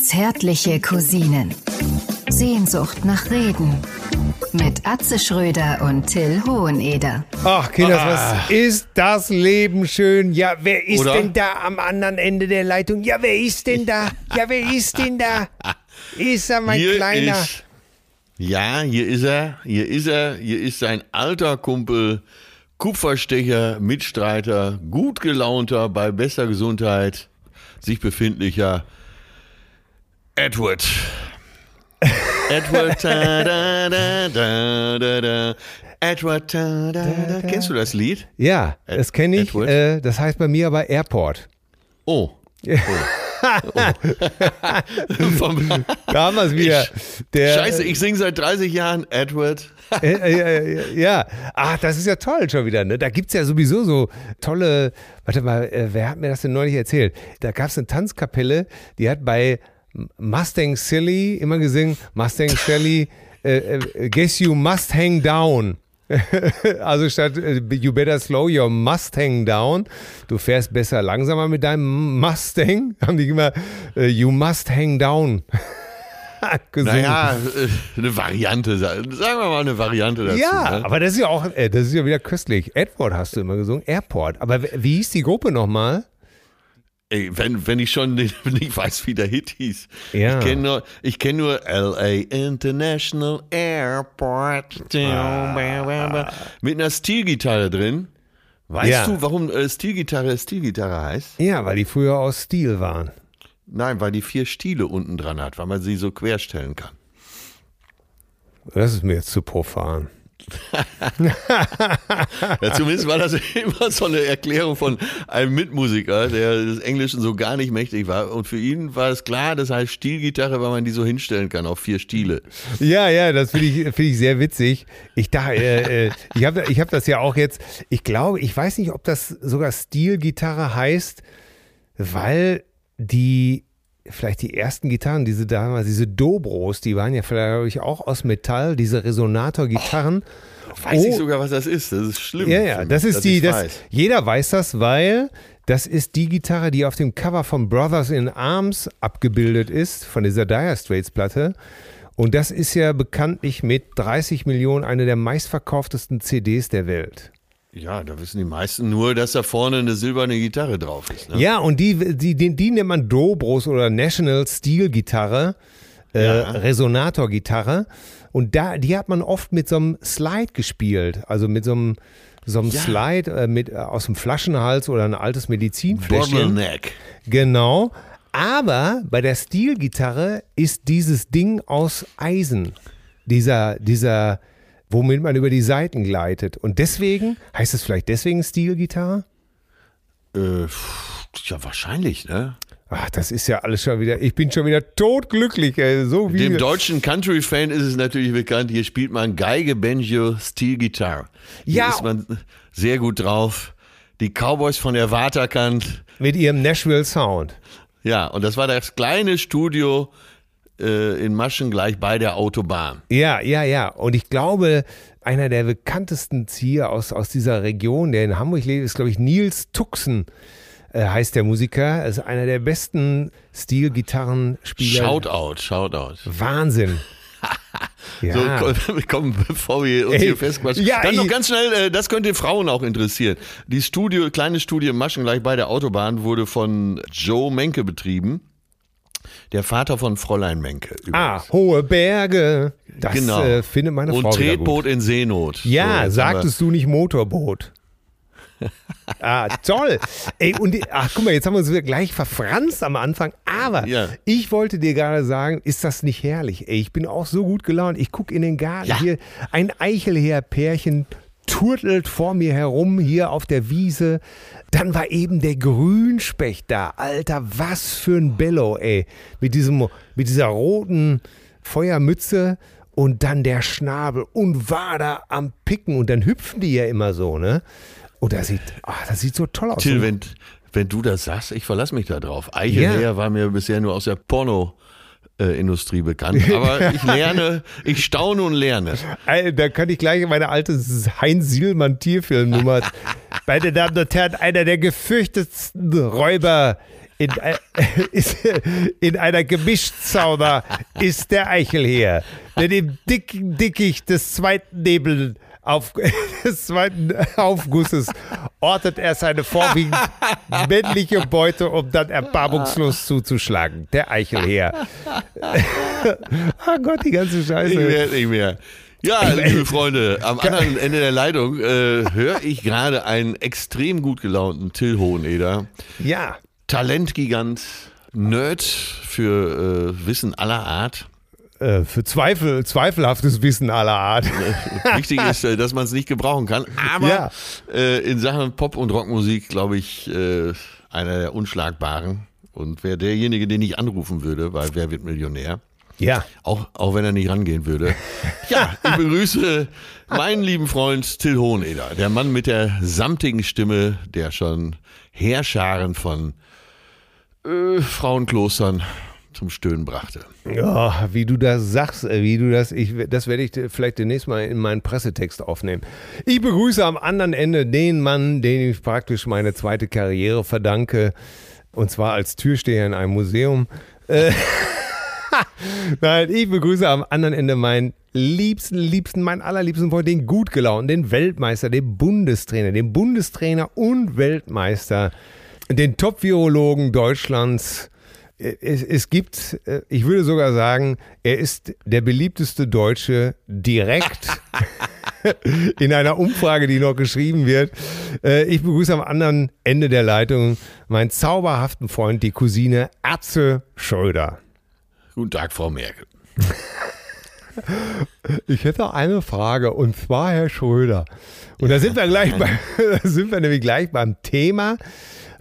Zärtliche Cousinen. Sehnsucht nach Reden. Mit Atze Schröder und Till Hoheneder. Ach, Kinders, Ah. was ist das Leben schön? Ja, wer ist Oder? denn da am anderen Ende der Leitung? Ja, wer ist denn da? Ja, wer ist denn da? Ist er mein hier Kleiner? Ist, ja, hier ist er, hier ist er, hier ist sein alter Kumpel, Kupferstecher, Mitstreiter, gut gelaunter, bei besser Gesundheit, sich befindlicher Edward. Edward, da, da, da, da, da, da. Edward, da, da, da. Kennst du das Lied? Ja, das kenne ich. Äh, das heißt bei mir aber Airport. Oh. Vom, Damals wieder. Der, Scheiße, ich singe seit 30 Jahren Edward. Äh, äh, äh, ja, ach, das ist ja toll schon wieder. Ne? Da gibt es ja sowieso so tolle. Warte mal, äh, wer hat mir das denn neulich erzählt? Da gab es eine Tanzkapelle, die hat bei Mustang Silly immer gesungen: Mustang Silly, äh, guess you must hang down. Also statt äh, you better slow your Mustang down, du fährst besser langsamer mit deinem Mustang, haben die immer äh, you must hang down gesungen. Naja, äh, eine Variante, sagen wir mal eine Variante dazu. Ja, ne? aber das ist ja auch, das ist ja wieder köstlich. Edward hast du immer gesungen, Airport. Aber wie hieß die Gruppe nochmal? Ey, wenn, wenn ich schon nicht, nicht weiß, wie der Hit hieß. Ja. Ich kenne nur, ich kenn nur LA International Airport. Ah. Mit einer Stilgitarre drin. Weißt Ja. du, warum äh, Stilgitarre Stilgitarre heißt? Ja, weil die früher aus Stil waren. Nein, weil die vier Stiele unten dran hat, weil man sie so querstellen kann. Das ist mir jetzt zu profan. Ja, zumindest war das immer so eine Erklärung von einem Mitmusiker, der des Englischen so gar nicht mächtig war. Und für ihn war es klar, das heißt Stielgitarre, weil man die so hinstellen kann auf vier Stiele. Ja, ja, das finde ich, finde ich sehr witzig. Ich dachte, äh, äh, ich habe ich hab das ja auch jetzt, ich glaube, ich weiß nicht, ob das sogar Stilgitarre heißt, weil die, vielleicht die ersten Gitarren, diese damals, diese Dobros, die waren ja vielleicht glaube ich, auch aus Metall, diese Resonator-Gitarren. Weiß ich Oh. sogar, was das ist. Das ist schlimm. Ja, ja, das ist die, das, weiß. jeder weiß das, weil das ist die Gitarre, die auf dem Cover von Brothers in Arms abgebildet ist, von dieser Dire Straits Platte. Und das ist ja bekanntlich mit 30 Millionen eine der meistverkauftesten CDs der Welt. Ja, da wissen die meisten nur, dass da vorne eine silberne Gitarre drauf ist. Ne? Ja, und die, die, die, die nennt man Dobros oder National Steel Gitarre, äh, Ja. Resonator Gitarre. Und da, die hat man oft mit so einem Slide gespielt, also mit so einem, so einem Ja. Slide äh, mit, äh, aus dem Flaschenhals oder ein altes Medizinfläschchen. Bottleneck. Genau. Aber bei der Stilgitarre ist dieses Ding aus Eisen. Dieser, dieser, womit man über die Saiten gleitet. Und deswegen, heißt es vielleicht deswegen Stilgitarre? Äh, ja, wahrscheinlich, ne? Ach, das ist ja alles schon wieder, ich bin schon wieder totglücklich, ey. so wie. Dem deutschen Country-Fan ist es natürlich bekannt, hier spielt man Geige, Banjo, Steel Guitar. Hier Ja. ist man sehr gut drauf. Die Cowboys von der Waterkant. mit ihrem Nashville Sound. Ja, und das war das kleine Studio äh, in Maschen gleich bei der Autobahn. Ja, ja, ja. Und ich glaube, einer der bekanntesten hier aus, aus dieser Region, der in Hamburg lebt, ist, glaube ich, Nils Tuxen, äh, heißt der Musiker. Er ist einer der besten Stil-Gitarrenspieler. Shoutout, Shoutout. Wahnsinn. Ja. So, komm, bevor wir uns Ey, hier festquatschen. ja, Dann noch ganz schnell, äh, das könnte Frauen auch interessieren. Die Studio, kleine Studie in Maschen gleich bei der Autobahn wurde von Joe Menke betrieben. Der Vater von Fräulein Menke. ah, übrigens. hohe Berge. Das genau. äh, findet meine Und Frau gut. Tretboot in Seenot. So, Ja, jetzt sagtest du nicht Motorboot. ah, toll. Ey, und die, ach, guck mal, jetzt haben wir uns wieder gleich verfranst am Anfang. Aber Ja. ich wollte dir gerade sagen, ist das nicht herrlich? Ey, ich bin auch so gut gelaunt. Ich gucke in den Garten Ja. hier. Ein Eichelheer-Pärchen turtelt vor mir herum hier auf der Wiese. Dann war eben der Grünspecht da. Alter, was für ein Bello, ey. Mit, diesem, mit dieser roten Feuermütze und dann der Schnabel und war da am Picken und dann hüpfen die ja immer so, ne? Und das sieht, ach, das sieht so toll aus. Till, wenn, wenn du das sagst, ich verlasse mich da drauf. Eichelher Ja. war mir bisher nur aus der Porno-Industrie bekannt. Aber ich lerne, ich staune und lerne. Da kann ich gleich meine alte Heinz Sielmann Tierfilmnummer. Meine Damen und Herren, einer der gefürchtetsten Räuber In, äh, in einer Gemischsauna ist der Eichelheer, der dem dicken Dickicht des zweiten Nebel auf, des zweiten Aufgusses ortet er seine vorwiegend männliche Beute, um dann erbarmungslos zuzuschlagen. Der Eichelheer. oh Gott, die ganze Scheiße. Ich werde nicht mehr. Ja, liebe Freunde, am anderen Ende der Leitung äh, höre ich gerade einen extrem gut gelaunten Till Hoheneder. Ja. Talentgigant, Nerd für äh, Wissen aller Art. Äh, für Zweifel, zweifelhaftes Wissen aller Art. Wichtig ist, äh, dass man es nicht gebrauchen kann. Aber Ja. äh, in Sachen Pop- und Rockmusik, glaube ich, äh, einer der Unschlagbaren. Und wäre derjenige, den ich anrufen würde, weil wer wird Millionär? Ja. Auch, auch wenn er nicht rangehen würde. Ja, ich begrüße meinen lieben Freund Till Hoheneder, der Mann mit der samtigen Stimme, der schon Heerscharen von äh, Frauenklostern zum Stöhnen brachte. Ja, wie du das sagst, äh, wie du das, ich, das werde ich vielleicht demnächst mal in meinen Pressetext aufnehmen. Ich begrüße am anderen Ende den Mann, den ich praktisch meine zweite Karriere verdanke, und zwar als Türsteher in einem Museum. Äh, Nein, ich begrüße am anderen Ende meinen liebsten, liebsten, meinen allerliebsten Freund, den gut gelaunten, den Weltmeister, den Bundestrainer, den Bundestrainer und Weltmeister, den Top-Virologen Deutschlands. Es, es gibt, äh, ich würde sogar sagen, er ist der beliebteste Deutsche direkt in einer Umfrage, die noch geschrieben wird. Äh, Ich begrüße am anderen Ende der Leitung meinen zauberhaften Freund, die Cousine Atze Schröder. Guten Tag, Frau Merkel. Ich hätte eine Frage und zwar Herr Schröder. Und da sind wir gleich bei, da sind wir nämlich gleich beim Thema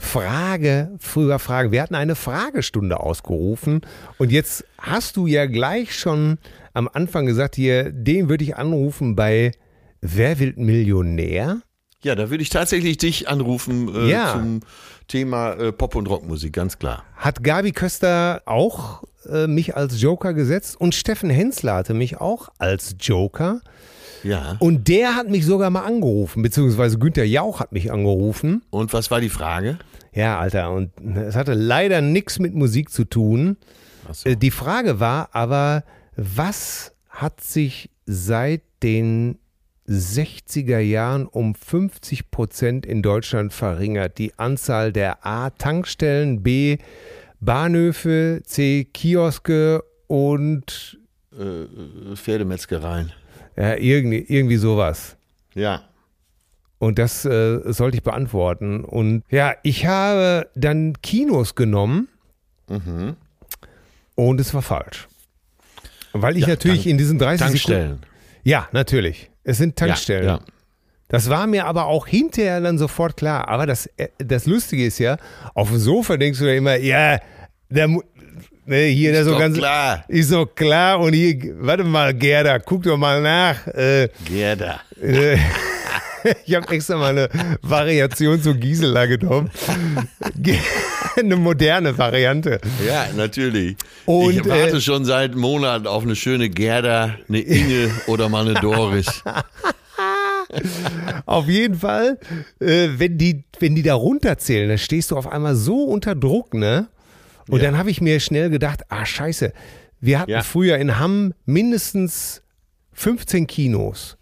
Frage, früher Frage. Wir hatten eine Fragestunde ausgerufen und jetzt hast du ja gleich schon am Anfang gesagt, hier, den würde ich anrufen bei Wer wird Millionär? Ja, da würde ich tatsächlich dich anrufen äh, Ja. zum Thema äh, Pop- und Rockmusik, ganz klar. Hat Gabi Köster auch äh, mich als Joker gesetzt und Steffen Hensler hatte mich auch als Joker. Ja. Und der hat mich sogar mal angerufen, beziehungsweise Günther Jauch hat mich angerufen. Und was war die Frage? Ja, Alter, und es hatte leider nichts mit Musik zu tun. So. Äh, Die Frage war aber, was hat sich seit den 60er Jahren um 50 Prozent in Deutschland verringert? Die Anzahl der A. Tankstellen, B. Bahnhöfe, C. Kioske und Äh, Pferdemetzgereien. ja, irgendwie, irgendwie sowas. Ja. Und das äh, sollte ich beantworten. Und ja, ich habe dann Kinos genommen Mhm. und es war falsch. Weil ich Ja, natürlich Tank- in diesen 30 Sekunden. Tankstellen. Ja, natürlich. Es sind Tankstellen. Ja, ja. Das war mir aber auch hinterher dann sofort klar. Aber das, äh, das Lustige ist ja, auf dem Sofa denkst du ja immer, ja, der, ne, hier, der so ganz. klar. Ist so klar. Und hier, warte mal, Gerda, guck doch mal nach. Äh, Gerda. äh, ich habe extra mal eine Variation zu Gisela genommen. Ge- eine moderne Variante. Ja, natürlich. Und, ich warte äh, schon seit Monaten auf eine schöne Gerda, eine Inge oder mal eine Doris. Auf jeden Fall, äh, wenn, die, wenn die da runterzählen, dann stehst du auf einmal so unter Druck, ne? Und Ja. dann habe ich mir schnell gedacht, ah scheiße, wir hatten Ja. früher in Hamm mindestens 15 Kinos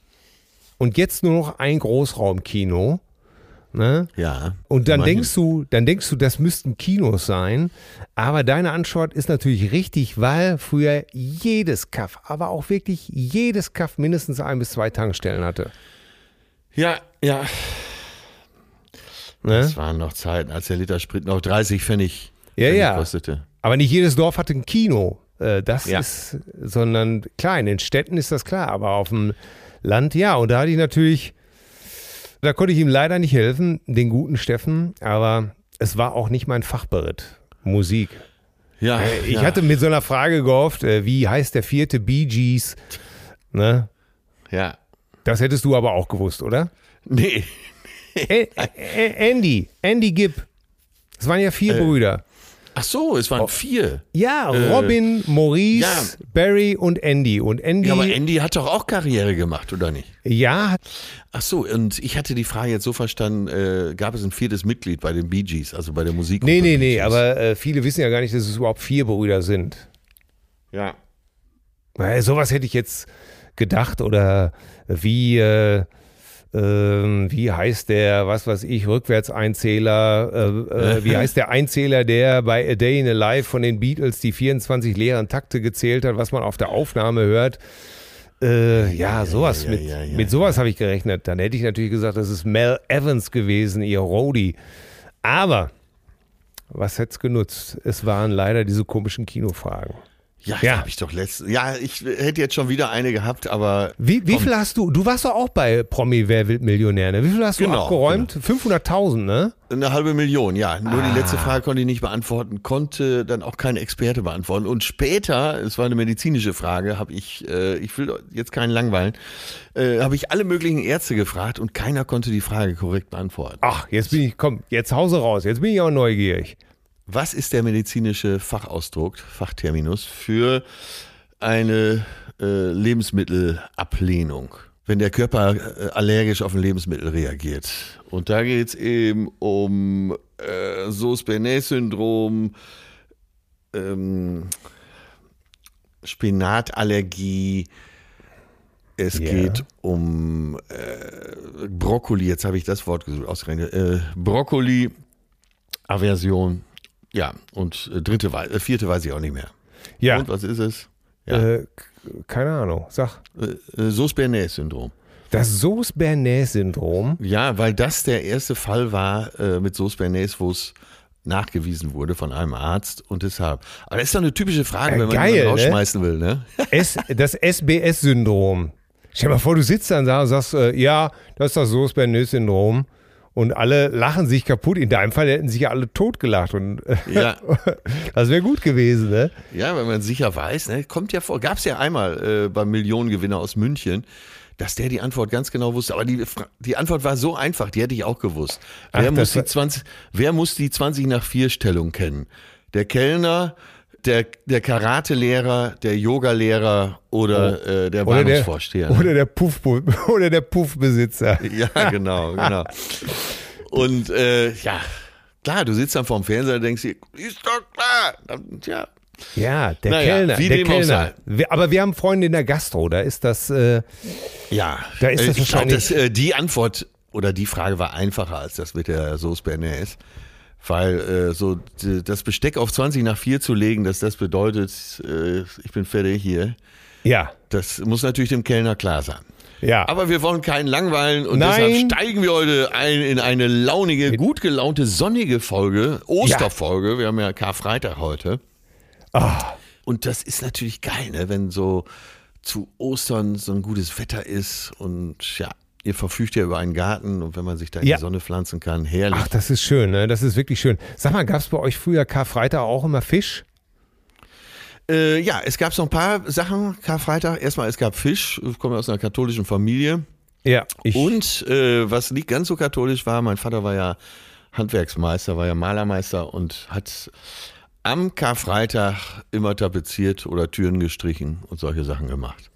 und jetzt nur noch ein Großraumkino. Ne? Ja. Und dann immerhin. denkst du, dann denkst du, das müssten Kinos sein. Aber deine Antwort ist natürlich richtig, weil früher jedes Kaff, aber auch wirklich jedes Kaff mindestens ein bis zwei Tankstellen hatte. Ja, ja. Ne? Das waren noch Zeiten, als der Liter Sprit noch 30 Pfennig, Ja, Pfennig ja. kostete. Aber nicht jedes Dorf hatte ein Kino. Äh, Das Ja. ist, sondern klar, in den Städten ist das klar, aber auf dem Land ja. Und da hatte ich natürlich, da konnte ich ihm leider nicht helfen, den guten Steffen, aber es war auch nicht mein Fachberitt. Musik. Ja, Äh, Ich ja. hatte mit so einer Frage gehofft, äh, wie heißt der vierte Bee Gees? Ne? Ja. Das hättest du aber auch gewusst, oder? Nee. Ä Ä Andy, Andy Gibb. Es waren ja vier Äh. Brüder. Ach so, es waren vier. Ja, Robin, Maurice, ja. Barry und Andy. Und Andy, Ja, aber Andy hat doch auch Karriere gemacht, oder nicht? ja, Ach so, und ich hatte die Frage jetzt so verstanden, äh, gab es ein viertes Mitglied bei den Bee Gees, also bei der Musik? nee, nee, nee, aber äh, viele wissen ja gar nicht, dass es überhaupt vier Brüder sind. Ja. Naja, sowas hätte ich jetzt gedacht oder wie, äh, ähm, wie heißt der, was weiß ich, Rückwärtseinzähler, äh, äh, wie heißt der Einzähler, der bei A Day in a Life von den Beatles die 24 leeren Takte gezählt hat, was man auf der Aufnahme hört. Äh, ja, sowas, ja, mit, ja, ja, mit sowas habe ich gerechnet. Dann hätte ich natürlich gesagt, das ist Mel Evans gewesen, ihr Roadie. Aber was hätte es genutzt? Es waren leider diese komischen Kinofragen. Ja, Ja. habe ich doch letztens. Ja, ich hätte jetzt schon wieder eine gehabt, aber Wie, wie Komm. viel hast du? Du warst doch auch bei Promi Wer wird Millionär, ne? Wie viel hast du Genau, abgeräumt? 500.000, ne? eine halbe Million, ja. Nur Ah. die letzte Frage konnte ich nicht beantworten, konnte dann auch kein Experte beantworten. Und später, es war eine medizinische Frage, habe ich, äh, ich will jetzt keinen langweilen, äh, habe ich alle möglichen Ärzte gefragt und keiner konnte die Frage korrekt beantworten. Ach, jetzt bin ich, komm, jetzt Hause raus. Jetzt bin ich auch neugierig. Was ist der medizinische Fachausdruck, Fachterminus für eine äh, Lebensmittelablehnung? Wenn der Körper äh, allergisch auf ein Lebensmittel reagiert. Und da geht es eben um äh, Sauce-Bernays-Syndrom, ähm, Spinatallergie. Es Ja. geht um äh, Brokkoli, jetzt habe ich das Wort ausgerechnet. Äh, Brokkoli, Aversion, ja, und äh, dritte, äh, vierte weiß ich auch nicht mehr. Ja, Und was ist es? Ja, äh, keine Ahnung. Sag. äh, äh, Sauce-Bernays-Syndrom. Das Sauce-Bernays-Syndrom. Ja, weil das der erste Fall war äh, mit Sauce-Bernays, wo es nachgewiesen wurde von einem Arzt und deshalb. Aber das ist doch eine typische Frage, Äh, wenn man geil, ne? rausschmeißen will, ne? S, das SBS-Syndrom. Stell dir mal vor, du sitzt dann da und sagst, äh, ja, das ist das Sauce-Bernays-Syndrom. Und alle lachen sich kaputt. In deinem Fall hätten sich ja alle totgelacht. Und Ja. das wäre gut gewesen, ne? Ja, wenn man sicher weiß, ne, kommt ja vor, gab es ja einmal äh, beim Millionengewinner aus München, dass der die Antwort ganz genau wusste. Aber die, die Antwort war so einfach, die hätte ich auch gewusst. Wer, Ach, muss, das die war- 20, wer muss die 20 nach 4 Stellung kennen? Der Kellner, der, der Karatelehrer, der Yogalehrer oder äh, der Oh. Oder der, ne? oder der Puff, oder der Puffbesitzer. Ja, genau, genau. Und äh, ja, klar, du sitzt dann vorm Fernseher und denkst dir, ist doch klar. Tja, Ja, der Naja, Kellner. wie der Kellner. Wir, aber wir haben Freunde in der Gastro, da ist das. Äh, Ja, Da ist äh, das ich wahrscheinlich- dass äh, die Antwort oder die Frage war einfacher als das mit der Sauce Bernays. Weil äh, so das Besteck auf 20 nach 4 zu legen, dass das bedeutet, äh, ich bin fertig hier, ja, das muss natürlich dem Kellner klar sein. ja. Aber wir wollen keinen langweilen und Nein. deshalb steigen wir heute ein in eine launige, gut gelaunte, sonnige Folge, Osterfolge. Wir haben ja Karfreitag heute. Ah, Und das ist natürlich geil, ne? wenn so zu Ostern so ein gutes Wetter ist und ja, ihr verfügt ja über einen Garten und wenn man sich da in Ja. die Sonne pflanzen kann, herrlich. ach, das ist schön, ne? Das ist wirklich schön. Sag mal, gab es bei euch früher Karfreitag auch immer Fisch? Äh, ja, es gab so ein paar Sachen, Karfreitag. Erstmal, es gab Fisch, ich komme aus einer katholischen Familie. Ja, ich. Und äh, was nicht ganz so katholisch war, mein Vater war ja Handwerksmeister, war ja Malermeister und hat am Karfreitag immer tapeziert oder Türen gestrichen und solche Sachen gemacht.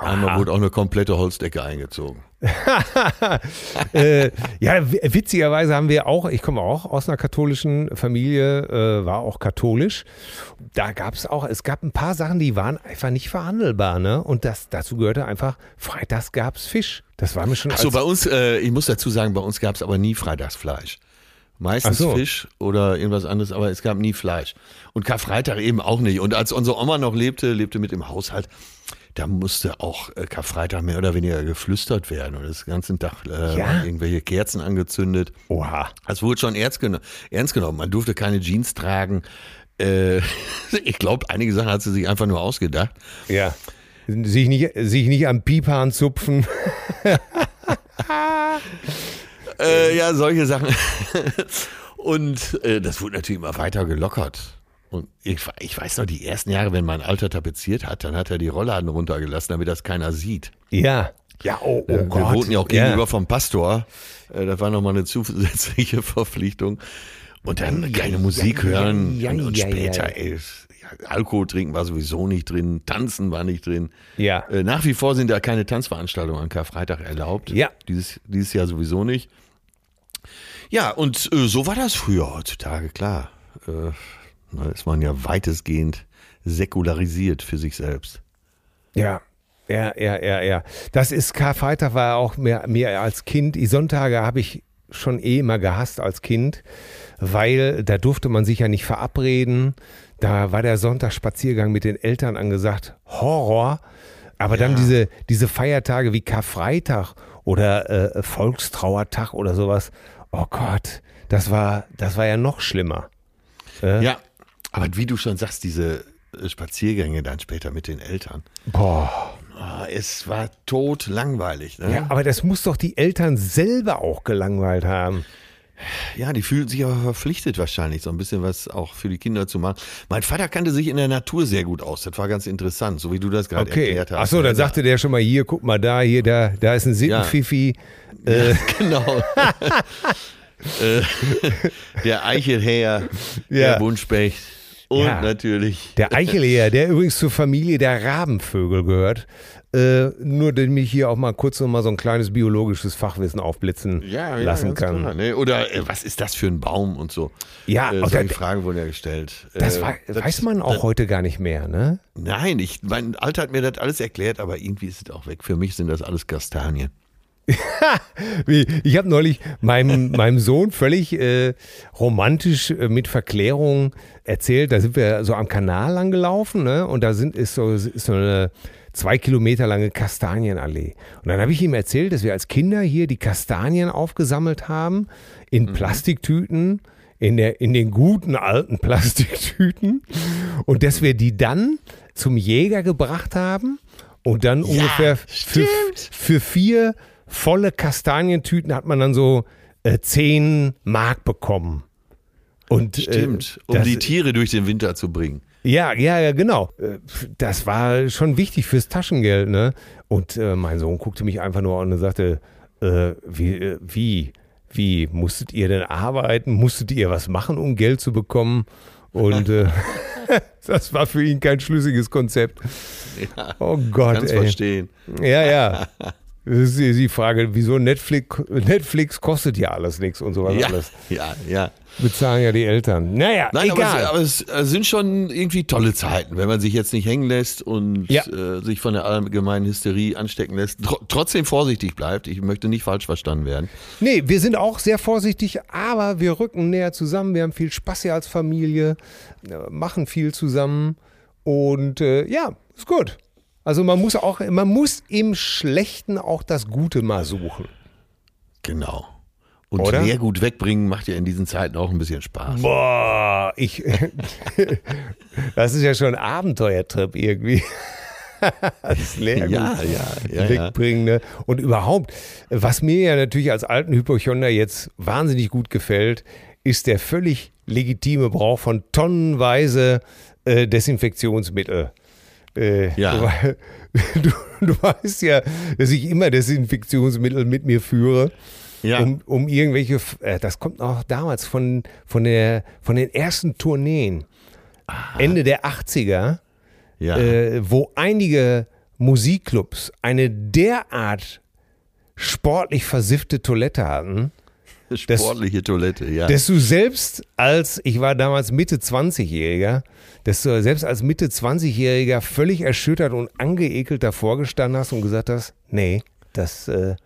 Einmal wurde auch eine komplette Holzdecke eingezogen. äh, ja, witzigerweise haben wir auch, ich komme auch aus einer katholischen Familie, äh, war auch katholisch. Da gab es auch, es gab ein paar Sachen, die waren einfach nicht verhandelbar, ne? Und das, dazu gehörte einfach, freitags gab es Fisch. Das war mir schon Achso, bei uns, äh, ich muss dazu sagen, bei uns gab es aber nie Freitagsfleisch. Meistens so. Fisch oder irgendwas anderes, aber es gab nie Fleisch. Und Karfreitag eben auch nicht. Und als unsere Oma noch lebte, lebte mit im Haushalt, da musste auch äh, Karfreitag mehr oder weniger geflüstert werden. Und das ganze Tag äh, Ja? waren irgendwelche Kerzen angezündet. Oha. Das wurde schon ernst, geno ernst genommen. Man durfte keine Jeans tragen. Äh, ich glaube, einige Sachen hat sie sich einfach nur ausgedacht. Ja. Sich nicht, sich nicht am Piephahn zupfen. Äh, ja, solche Sachen. Und äh, das wurde natürlich immer weiter gelockert. Und ich, ich weiß noch, die ersten Jahre, wenn mein Alter tapeziert hat, dann hat er die Rollladen runtergelassen, damit das keiner sieht. Ja. Ja, oh, oh Wir Gott. wohnten ja auch gegenüber vom Pastor. Äh, das war nochmal eine zusätzliche Verpflichtung. Und dann keine Musik hören ja, und, und ja, später, ja. ey, ja, Alkohol trinken war sowieso nicht drin, tanzen war nicht drin. Ja. Äh, nach wie vor sind da keine Tanzveranstaltungen an Karfreitag erlaubt. Ja. Dieses, dieses Jahr sowieso nicht. Ja, und äh, so war das früher heutzutage, klar. Äh, da ist man ja weitestgehend säkularisiert für sich selbst. Ja. Ja, ja, ja, ja. Das ist Karfreitag war auch mehr, mehr als Kind. Die Sonntage habe ich schon eh immer gehasst als Kind, weil da durfte man sich ja nicht verabreden. Da war der Sonntagsspaziergang mit den Eltern angesagt. Horror. Aber dann diese, diese Feiertage wie Karfreitag oder äh, Volkstrauertag oder sowas. Oh Gott, das war, das war ja noch schlimmer. Ja, aber wie du schon sagst, diese äh, Spaziergänge dann später mit den Eltern. Boah. Ah, es war tot langweilig. Ne? Ja, aber das muss doch die Eltern selber auch gelangweilt haben. Ja, die fühlen sich aber verpflichtet wahrscheinlich, so ein bisschen was auch für die Kinder zu machen. Mein Vater kannte sich in der Natur sehr gut aus. Das war ganz interessant, so wie du das gerade Okay. erklärt hast. Achso, dann Ja, sagte der schon mal hier, guck mal da, hier, da, da ist ein Sittenfifi. Äh, Genau. Äh, der Eichelhäher, Ja. der Buntspecht und Ja. natürlich. der Eichelheer, der übrigens zur Familie der Rabenvögel gehört. Äh, nur, damit ich hier auch mal kurz noch mal so ein kleines biologisches Fachwissen aufblitzen lassen ganz kann. Klar, ne? Oder äh, was ist das für ein Baum und so? Ja, äh, solche Fragen wurden ja gestellt. Das, Äh, wei- das- weiß man auch heute gar nicht mehr, ne? Nein, ich, mein Alter hat mir das alles erklärt, aber irgendwie ist es auch weg. Für mich sind das alles Kastanien. Ich habe neulich meinem, meinem Sohn völlig äh, romantisch äh, mit Verklärung erzählt, da sind wir so am Kanal lang gelaufen, ne? Und da sind, ist, so, ist so eine zwei Kilometer lange Kastanienallee. Und dann habe ich ihm erzählt, dass wir als Kinder hier die Kastanien aufgesammelt haben in Plastiktüten, in, der, in den guten alten Plastiktüten und dass wir die dann zum Jäger gebracht haben und dann ungefähr für, für vier volle Kastanientüten hat man dann so äh, 10 Mark bekommen. Und, äh, Stimmt, um das- die Tiere durch den Winter zu bringen. ja, ja, ja, genau. Äh, Das war schon wichtig fürs Taschengeld, ne? Und äh, mein Sohn guckte mich einfach nur an und sagte, äh, wie, äh, wie, wie, musstet ihr denn arbeiten? Musstet ihr was machen, um Geld zu bekommen? Und äh, das war für ihn kein schlüssiges Konzept. Oh Gott, Kannst ey. verstehen. Ja, ja. Das ist die Frage, wieso Netflix, Netflix kostet ja alles nichts und sowas Ja, alles. ja, ja. Bezahlen ja die Eltern. Naja, Nein, aber es, egal. aber es äh, sind schon irgendwie tolle Zeiten, wenn man sich jetzt nicht hängen lässt und Ja. äh, sich von der allgemeinen Hysterie anstecken lässt. Tr trotzdem vorsichtig bleibt. Ich möchte nicht falsch verstanden werden. Nee, wir sind auch sehr vorsichtig, aber wir rücken näher zusammen. Wir haben viel Spaß hier als Familie, äh, machen viel zusammen und äh, ja, ist gut. Also man muss auch, man muss im Schlechten auch das Gute mal suchen. Genau. Und Oder? Leergut wegbringen macht ja in diesen Zeiten auch ein bisschen Spaß. Boah, ich, das ist ja schon ein Abenteuertrip irgendwie. Das Leergut Ja, ja, ja, ja. wegbringen. Ne? Und überhaupt, was mir ja natürlich als alten Hypochonder jetzt wahnsinnig gut gefällt, ist der völlig legitime Brauch von tonnenweise äh, Desinfektionsmittel. Äh, Ja. Du, du, weißt ja, dass ich immer Desinfektionsmittel mit mir führe. Ja. Um, um irgendwelche, äh, das kommt auch damals von, von, der, von den ersten Tourneen, Ende der 80er, ja. äh, wo einige Musikclubs eine derart sportlich versiffte Toilette hatten, Sportliche Toilette, ja. dass du selbst als, ich war damals Mitte 20-Jähriger, dass du selbst als Mitte 20-Jähriger völlig erschüttert und angeekelt davor gestanden hast und gesagt hast, nee, das, äh,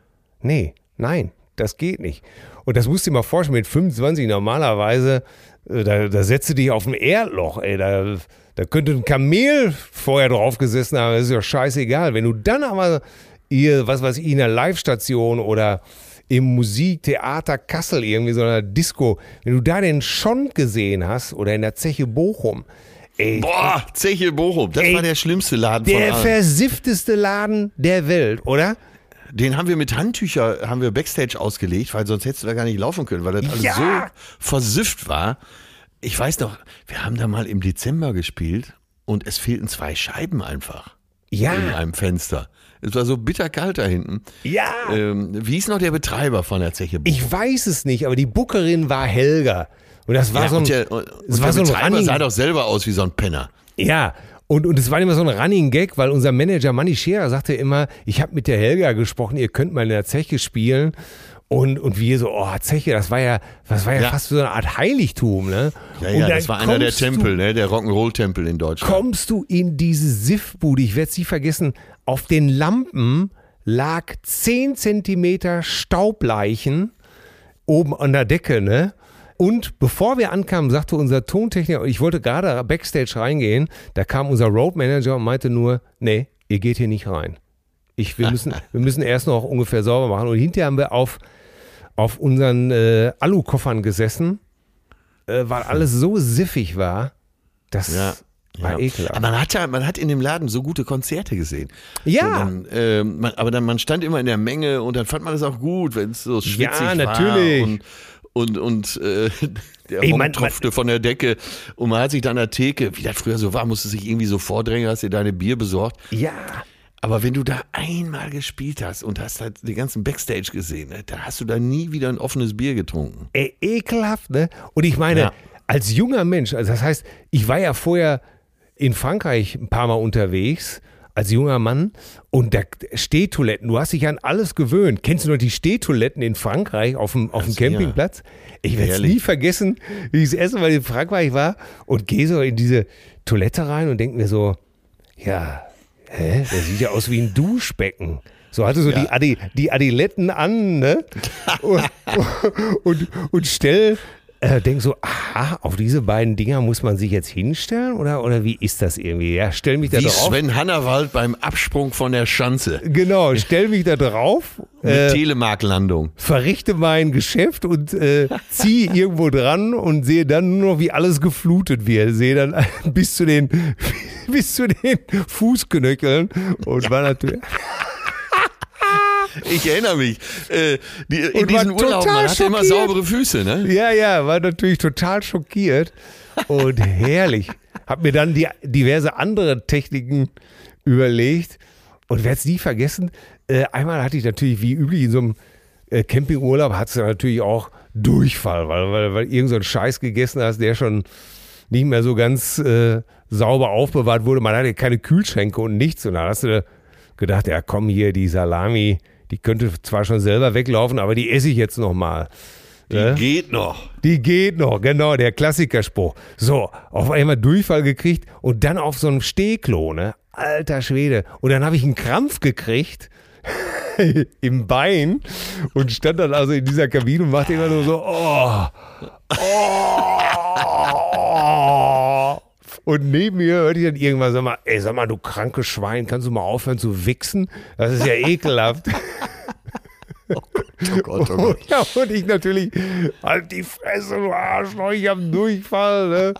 nee, nein, das geht nicht. Und das musst du dir mal vorstellen, mit 25 normalerweise, äh, da, da setzt du dich auf ein Erdloch, ey, da, da könnte ein Kamel vorher drauf gesessen haben, das ist ja scheißegal. Wenn du dann aber ihr, was weiß ich, in einer Live-Station oder im Musiktheater Kassel irgendwie so einer Disco, wenn du da den Schont gesehen hast oder in der Zeche Bochum, ey, Boah, Zeche Bochum, das Ey, war der schlimmste Laden von der allen. versiffteste Laden der Welt, oder? Den haben wir mit Handtücher, haben wir Backstage ausgelegt, weil sonst hättest du da gar nicht laufen können, weil das alles Ja. so versüfft war. Ich weiß noch, wir haben da mal im Dezember gespielt und es fehlten zwei Scheiben einfach Ja. in einem Fenster. Es war so bitterkalt da hinten. Ja. Ähm, wie ist noch der Betreiber von der Zeche Bochum? Ich weiß es nicht, aber die Bookerin war Helga. Und das war Ja, so ein, und der, und es der war so ein Betreiber Running, sah doch selber aus wie so ein Penner. ja. Und, und es war immer so ein Running Gag, weil unser Manager Manni Scherer sagte immer, ich habe mit der Helga gesprochen, ihr könnt mal in der Zeche spielen. Und, und wir so, oh, Zeche, das war ja, das war ja, Ja. fast so eine Art Heiligtum, ne? Ja, und ja, das war einer der kommst du- Tempel, ne? der Rock'n'Roll-Tempel in Deutschland. kommst du in diese Siffbude, ich werde es nie vergessen, auf den Lampen lag 10 Zentimeter Staubleichen oben an der Decke, ne? Und bevor wir ankamen, sagte unser Tontechniker, ich wollte gerade Backstage reingehen, da kam unser Roadmanager und meinte nur, nee, ihr geht hier nicht rein. Ich, wir, müssen, wir müssen erst noch ungefähr sauber machen. Und hinterher haben wir auf, auf unseren äh, Alukoffern gesessen, äh, weil alles so siffig war. Das Ja. War Ja. ekelhaft. Aber man hat ja, man hat in dem Laden so gute Konzerte gesehen. Ja. Und dann, äh, man, aber dann man stand immer in der Menge und dann fand man das auch gut, wenn es so schwitzig Ja, war. natürlich. Und, und, und äh, der Ey, Ey, man- tropfte von der Decke und man hat sich dann an der Theke, wie das früher so war, musste sich irgendwie so vordrängen, hast dir deine Bier besorgt. Ja. Aber wenn du da einmal gespielt hast und hast halt den ganzen Backstage gesehen, ne, da hast du da nie wieder ein offenes Bier getrunken. Ey, ekelhaft, ne? Und ich meine, Ja. als junger Mensch, also das heißt, ich war ja vorher in Frankreich ein paar Mal unterwegs, als junger Mann, und da Stehtoiletten, du hast dich an alles gewöhnt. Kennst du noch die Stehtoiletten in Frankreich auf dem, auf dem Das- ja. Campingplatz? Ich werde es nie vergessen, wie ich das erste Mal in Frankreich war und gehe so in diese Toilette rein und denke mir so, ja, hä, der sieht ja aus wie ein Duschbecken. So hatte so die, Adi, die Adiletten an, ne? Und, und, und stell, äh, denk so, aha, auf diese beiden Dinger muss man sich jetzt hinstellen oder, oder wie ist das irgendwie? Ja, stell mich da Wie drauf. Sven Hannawald beim Absprung von der Schanze. Genau, stell mich da drauf, äh, Telemark-Landung. verrichte mein Geschäft und äh, ziehe irgendwo dran und sehe dann nur noch, wie alles geflutet wird. Sehe dann bis zu den, bis zu den Fußknöcheln und war natürlich. Ich erinnere mich. Äh, die, in Urlauben, total man hatte immer saubere Füße, ne? Ja, ja, war natürlich total schockiert und herrlich. Hab mir dann die diverse andere Techniken überlegt und werde es nie vergessen. Äh, einmal hatte ich natürlich, wie üblich in so einem äh, Campingurlaub, hattest du natürlich auch Durchfall, weil, weil, weil irgend so einen Scheiß gegessen hast, der schon nicht mehr so ganz äh, sauber aufbewahrt wurde. Man hatte keine Kühlschränke und nichts. Und da hast du gedacht, ja komm hier, die Salami, die könnte zwar schon selber weglaufen, aber die esse ich jetzt noch mal. Die Ne? geht noch. Die geht noch, genau, der Klassikerspruch. So, auf einmal Durchfall gekriegt und dann auf so einem Stehklo, ne? Alter Schwede. Und dann habe ich einen Krampf gekriegt im Bein und stand dann also in dieser Kabine und machte immer nur so, oh, oh. Und neben mir hörte ich dann irgendwann, sag mal, ey, sag mal, du krankes Schwein, kannst du mal aufhören zu wichsen? Das ist ja ekelhaft. Oh Gott, oh Gott. Ja, und ich natürlich, halt die Fresse, du Arschloch, ich hab Durchfall, ne?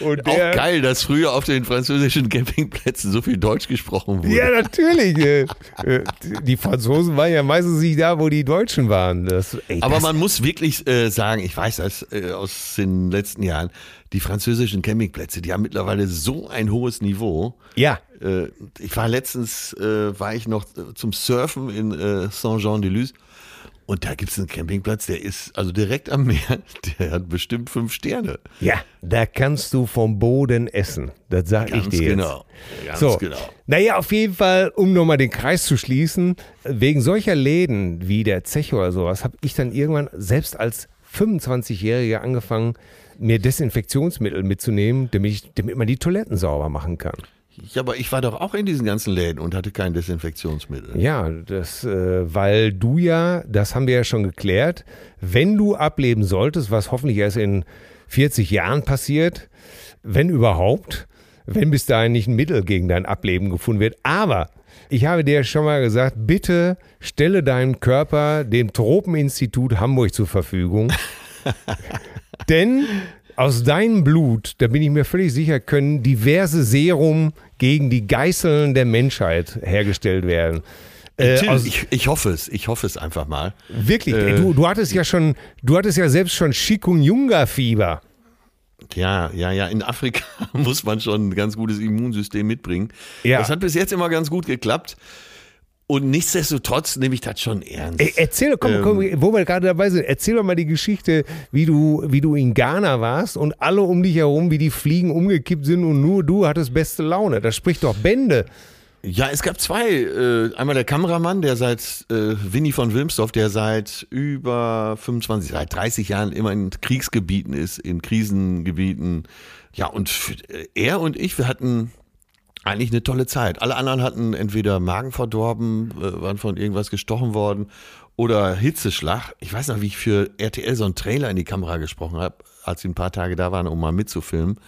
Und Auch der, geil, dass früher auf den französischen Campingplätzen so viel Deutsch gesprochen wurde. Ja, natürlich. äh, äh, Die Franzosen waren ja meistens nicht da, wo die Deutschen waren. Das, ey, Aber man muss wirklich äh, sagen, ich weiß das äh, aus den letzten Jahren, die französischen Campingplätze, die haben mittlerweile so ein hohes Niveau. Ja, Äh, ich war letztens, äh, war ich noch zum Surfen in äh, Saint-Jean-de-Luz und da gibt es einen Campingplatz, der ist also direkt am Meer, der hat bestimmt fünf Sterne. ja, da kannst du vom Boden essen. Das sag Ganz ich dir jetzt. genau. Ganz so, genau. naja, auf jeden Fall, um nochmal den Kreis zu schließen, wegen solcher Läden wie der Zeche oder sowas, habe ich dann irgendwann selbst als 25-Jähriger angefangen, mir Desinfektionsmittel mitzunehmen, damit, ich, damit man die Toiletten sauber machen kann. Ja, aber ich war doch auch in diesen ganzen Läden und hatte kein Desinfektionsmittel. Ja, das, äh, weil du ja, das haben wir ja schon geklärt, wenn du ableben solltest, was hoffentlich erst in 40 Jahren passiert, wenn überhaupt, wenn bis dahin nicht ein Mittel gegen dein Ableben gefunden wird. Aber ich habe dir schon mal gesagt, bitte stelle deinen Körper dem Tropeninstitut Hamburg zur Verfügung. Denn aus deinem Blut, da bin ich mir völlig sicher, können diverse Serum gegen die Geißeln der Menschheit hergestellt werden. Äh, Till, aus, ich, ich hoffe es, ich hoffe es einfach mal. wirklich, äh, du, du hattest ja schon, du hattest ja selbst schon Chikungunya-Fieber. Ja, ja, ja. In Afrika muss man schon ein ganz gutes Immunsystem mitbringen. Ja. Das hat bis jetzt immer ganz gut geklappt. Und nichtsdestotrotz nehme ich das schon ernst. Ey, erzähl, komm, komm, Ähm. wo wir gerade dabei sind, erzähl doch mal die Geschichte, wie du, wie du in Ghana warst und alle um dich herum, wie die Fliegen umgekippt sind und nur du hattest beste Laune. Das spricht doch Bände. Ja, es gab zwei. Äh, einmal der Kameramann, der seit äh, Winnie von Wilmsdorf, der seit über 25, seit 30 Jahren immer in Kriegsgebieten ist, in Krisengebieten. Ja, und äh, er und ich, wir hatten eigentlich eine tolle Zeit. Alle anderen hatten entweder Magen verdorben, äh, waren von irgendwas gestochen worden oder Hitzeschlag. Ich weiß noch, wie ich für RTL so einen Trailer in die Kamera gesprochen habe, als sie ein paar Tage da waren, um mal mitzufilmen.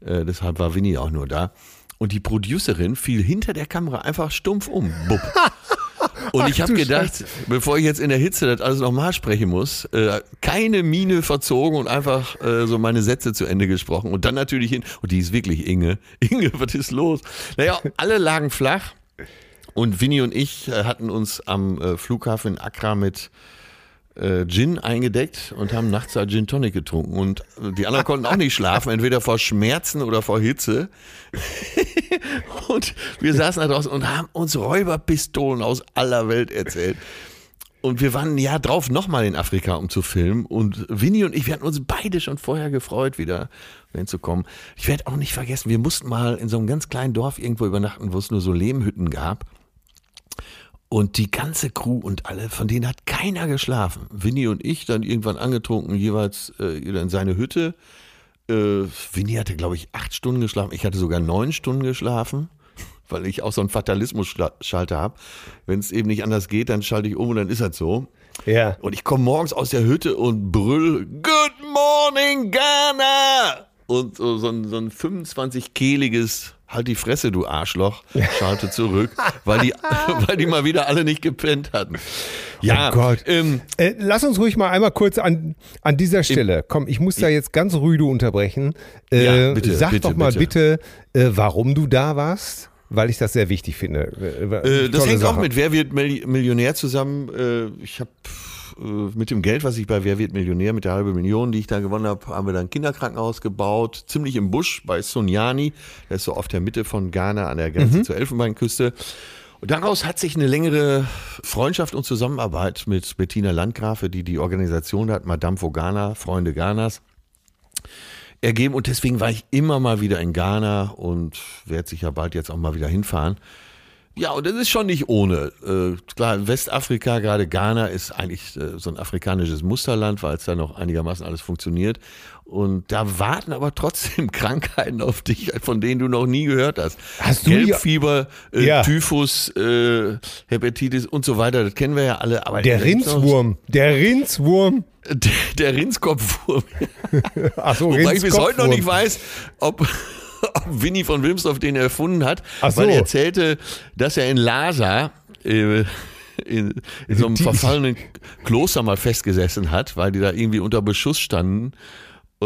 Äh, deshalb war Winnie auch nur da. Und die Producerin fiel hinter der Kamera einfach stumpf um. Bupp. Und ich habe gedacht, bevor ich jetzt in der Hitze das alles nochmal sprechen muss, äh, keine Miene verzogen und einfach äh, so meine Sätze zu Ende gesprochen. Und dann natürlich hin, und die ist wirklich Inge. Inge, was ist los? Naja, alle lagen flach. Und Winnie und ich äh, hatten uns am äh, Flughafen in Accra mit äh, Gin eingedeckt und haben nachts da Gin Tonic getrunken. Und die anderen konnten auch nicht schlafen, entweder vor Schmerzen oder vor Hitze. und wir saßen da draußen und haben uns Räuberpistolen aus aller Welt erzählt. Und wir waren Jahr drauf nochmal in Afrika, um zu filmen. Und Winnie und ich, wir hatten uns beide schon vorher gefreut, wieder hinzukommen. Ich werde auch nicht vergessen, wir mussten mal in so einem ganz kleinen Dorf irgendwo übernachten, wo es nur so Lehmhütten gab. Und die ganze Crew und alle, von denen hat keiner geschlafen. Winnie und ich dann irgendwann angetrunken, jeweils äh, in seine Hütte. Äh, Winnie hatte, glaube ich, acht Stunden geschlafen. Ich hatte sogar neun Stunden geschlafen, weil ich auch so einen Fatalismus-Schalter habe. Wenn es eben nicht anders geht, dann schalte ich um und dann ist das so. Ja. Und ich komme morgens aus der Hütte und brüll, Good morning, Ghana! Und so, so ein, so ein 25-kehliges, halt die Fresse, du Arschloch, schalte zurück, weil die, weil die mal wieder alle nicht gepennt hatten. Ja, Oh Gott. Ähm, Äh, lass uns ruhig mal einmal kurz an, an dieser Stelle, komm, ich muss da jetzt ganz rüde unterbrechen. Äh, Ja, bitte, sag bitte, doch mal bitte. bitte, äh, warum du da warst, weil ich das sehr wichtig finde. Äh, das Tolle hängt auch Sache. mit Wer wird Mil- Millionär zusammen. Äh, ich habe äh, mit dem Geld, was ich bei Wer wird Millionär, mit der halben Million, die ich da gewonnen habe, haben wir dann ein Kinderkrankenhaus gebaut, ziemlich im Busch bei Sunyani. Das ist so auf der Mitte von Ghana an der Mhm. Grenze zur Elfenbeinküste. Und daraus hat sich eine längere Freundschaft und Zusammenarbeit mit Bettina Landgrafe, die die Organisation hat, Madame for Ghana, Freunde Ghanas, ergeben. Und deswegen war ich immer mal wieder in Ghana und werde sicher bald jetzt auch mal wieder hinfahren. Ja, und das ist schon nicht ohne. Äh, klar, Westafrika, gerade Ghana, ist eigentlich äh, so ein afrikanisches Musterland, weil es da noch einigermaßen alles funktioniert. Und da warten aber trotzdem Krankheiten auf dich, von denen du noch nie gehört hast. Hast du Gelbfieber, äh, Ja. Typhus, äh, Hepatitis und so weiter, das kennen wir ja alle. Aber Der Rindswurm, der Rindswurm. Der, der Rindskopfwurm. Achso, Wobei ich bis heute noch nicht weiß, ob Winnie von Wilmsdorf den erfunden hat, Ach so. weil er erzählte, dass er in Lhasa äh, in, in so einem verfallenen Kloster mal festgesessen hat, weil die da irgendwie unter Beschuss standen.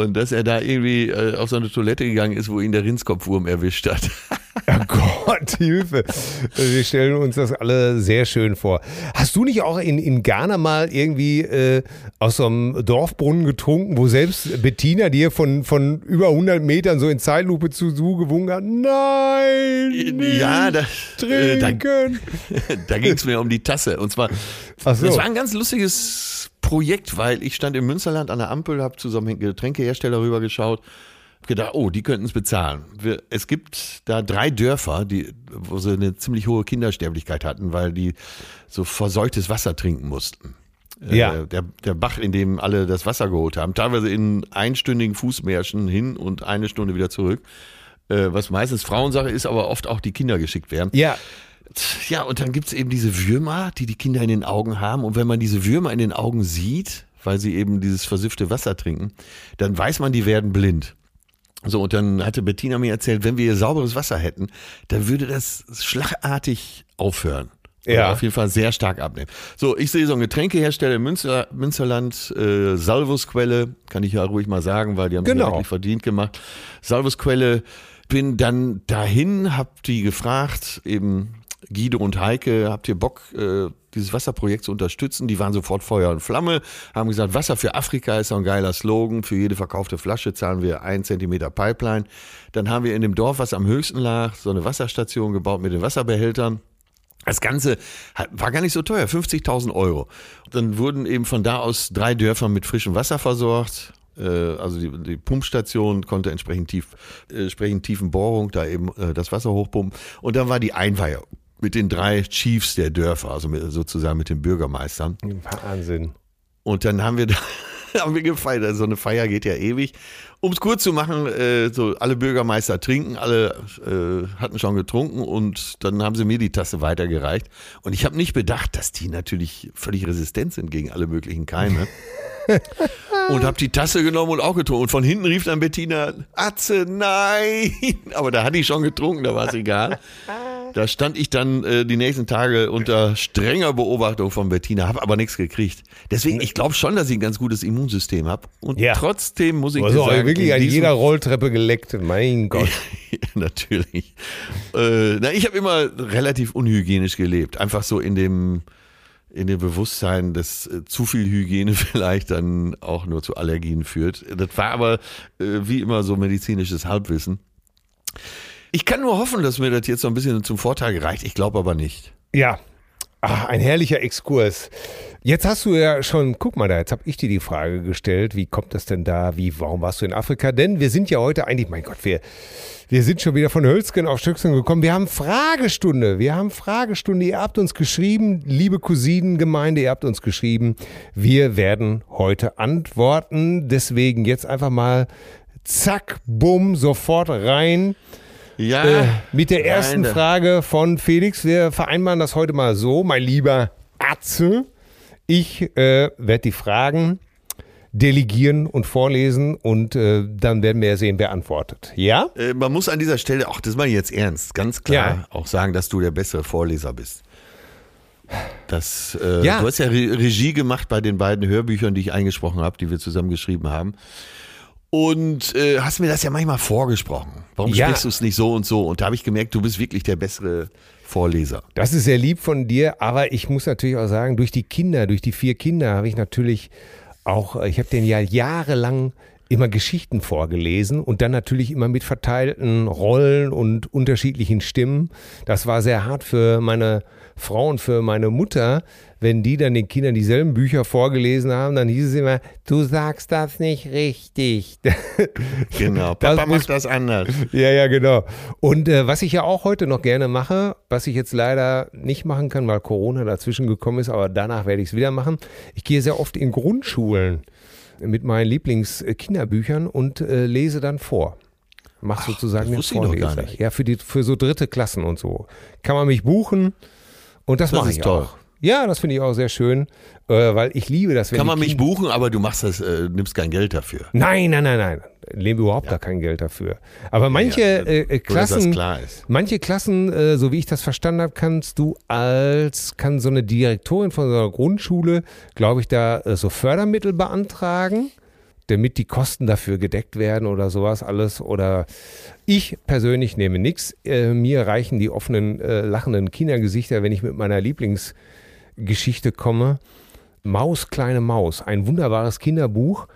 Und dass er da irgendwie äh, auf so eine Toilette gegangen ist, wo ihn der Rindskopfwurm erwischt hat. Oh Gott, Hilfe. Wir stellen uns das alle sehr schön vor. Hast du nicht auch in, in Ghana mal irgendwie äh, aus so einem Dorfbrunnen getrunken, wo selbst Bettina dir von, von über 100 Metern so in Zeitlupe zu gewunken hat? Nein! Nicht Ja, da, äh, da, trinken! da ging es mir um die Tasse. Und zwar, Ach so. das war ein ganz lustiges Projekt, weil ich stand im Münsterland an der Ampel, habe zu so einem Getränkehersteller rübergeschaut, gedacht, oh, die könnten es bezahlen. Wir, es gibt da drei Dörfer, die, wo sie eine ziemlich hohe Kindersterblichkeit hatten, weil die so verseuchtes Wasser trinken mussten. Äh, Ja. Der, der Bach, in dem alle das Wasser geholt haben, teilweise in einstündigen Fußmärschen hin und eine Stunde wieder zurück. Äh, was meistens Frauensache ist, aber oft auch die Kinder geschickt werden. Ja, Ja, und dann gibt's eben diese Würmer, die die Kinder in den Augen haben. Und wenn man diese Würmer in den Augen sieht, weil sie eben dieses versiffte Wasser trinken, dann weiß man, die werden blind. So, und dann hatte Bettina mir erzählt, wenn wir sauberes Wasser hätten, dann würde das schlagartig aufhören. Ja. Auf jeden Fall sehr stark abnehmen. So, ich sehe so einen Getränkehersteller im Münster, Münsterland, äh, Salvusquelle, kann ich ja ruhig mal sagen, weil die haben Genau. wirklich verdient gemacht. Salvusquelle, bin dann dahin, hab die gefragt, eben Guido und Heike, habt ihr Bock, äh, dieses Wasserprojekt zu unterstützen? Die waren sofort Feuer und Flamme, haben gesagt, Wasser für Afrika ist ein geiler Slogan. Für jede verkaufte Flasche zahlen wir ein Zentimeter Pipeline. Dann haben wir in dem Dorf, was am höchsten lag, so eine Wasserstation gebaut mit den Wasserbehältern. Das Ganze war gar nicht so teuer, 50.000 Euro. Dann wurden eben von da aus drei Dörfer mit frischem Wasser versorgt. Äh, also die, die Pumpstation konnte entsprechend, tief, äh, entsprechend tiefen Bohrung da eben äh, das Wasser hochpumpen. Und dann war die Einweihung mit den drei Chiefs der Dörfer, also mit, sozusagen mit den Bürgermeistern. Wahnsinn. Und dann haben wir da haben wir gefeiert. Also so eine Feier geht ja ewig. Um es kurz zu machen, äh, so alle Bürgermeister trinken, alle äh, hatten schon getrunken und dann haben sie mir die Tasse weitergereicht. Und ich habe nicht bedacht, dass die natürlich völlig resistent sind gegen alle möglichen Keime. und habe die Tasse genommen und auch getrunken. Und von hinten rief dann Bettina, Atze, nein! Aber da hatte ich schon getrunken, da war es egal. Da stand ich dann äh, die nächsten Tage unter strenger Beobachtung von Bettina, habe aber nichts gekriegt. Deswegen, ich glaube schon, dass ich ein ganz gutes Immunsystem habe. Und Ja. trotzdem muss ich Also dir sagen, wirklich an jeder Rolltreppe geleckt. Mein Gott. Natürlich. Äh, na, ich habe immer relativ unhygienisch gelebt. Einfach so in dem, in dem Bewusstsein, dass äh, zu viel Hygiene vielleicht dann auch nur zu Allergien führt. Das war aber äh, wie immer so medizinisches Halbwissen. Ich kann nur hoffen, dass mir das jetzt so ein bisschen zum Vorteil gereicht. Ich glaube aber nicht. Ja, Ach, ein herrlicher Exkurs. Jetzt hast du ja schon, guck mal da, jetzt habe ich dir die Frage gestellt, wie kommt das denn da, wie, warum warst du in Afrika? Denn wir sind ja heute eigentlich, mein Gott, wir, wir sind schon wieder von Hölzgen auf Stöckchen gekommen. Wir haben Fragestunde, wir haben Fragestunde. Ihr habt uns geschrieben, liebe Cousinengemeinde, ihr habt uns geschrieben, wir werden heute antworten. Deswegen jetzt einfach mal zack, bumm, sofort rein. Ja, Äh, mit der ersten Frage von Felix. Wir vereinbaren das heute mal so, mein lieber Atze. Ich äh, werde die Fragen delegieren und vorlesen und äh, dann werden wir ja sehen, wer antwortet. Ja? Äh, man muss an dieser Stelle, auch das meine ich jetzt ernst, ganz klar Ja. auch sagen, dass du der bessere Vorleser bist. Das, äh, Ja. Du hast ja Re Regie gemacht bei den beiden Hörbüchern, die ich eingesprochen habe, die wir zusammen geschrieben haben. Und äh, hast mir das ja manchmal vorgesprochen. Warum Ja. sprichst du es nicht so und so? Und da habe ich gemerkt, du bist wirklich der bessere Vorleser. Das ist sehr lieb von dir, aber ich muss natürlich auch sagen, durch die Kinder, durch die vier Kinder habe ich natürlich auch, ich habe denen ja jahrelang immer Geschichten vorgelesen und dann natürlich immer mit verteilten Rollen und unterschiedlichen Stimmen. Das war sehr hart für meine Frau und für meine Mutter, wenn die dann den Kindern dieselben Bücher vorgelesen haben, dann hieß es immer, du sagst das nicht richtig. Genau, Das Papa muss- macht das anders. Ja, ja, genau. Und äh, was ich ja auch heute noch gerne mache, was ich jetzt leider nicht machen kann, weil Corona dazwischen gekommen ist, aber danach werde ich es wieder machen. Ich gehe sehr oft in Grundschulen mit meinen Lieblingskinderbüchern und äh, lese dann vor. Mach sozusagen das den Vorleser. nicht. Ja, für, die, für so dritte Klassen und so. Kann man mich buchen und das, Das mache ich toll. auch. Ja, das finde ich auch sehr schön, äh, weil ich liebe das, Kann man mich buchen, aber du machst das, äh, nimmst kein Geld dafür. Nein, nein, nein, nein. Nehmen überhaupt gar kein Geld dafür. Aber manche Ja, äh, äh, Klassen, manche Klassen, äh, so wie ich das verstanden habe, kannst du als, kann so eine Direktorin von so einer Grundschule, glaube ich, da äh, so Fördermittel beantragen, damit die Kosten dafür gedeckt werden oder sowas alles. Oder ich persönlich nehme nichts. Äh, mir reichen die offenen, äh, lachenden Kindergesichter, wenn ich mit meiner Lieblingsgeschichte komme. Maus, kleine Maus, ein wunderbares Kinderbuch,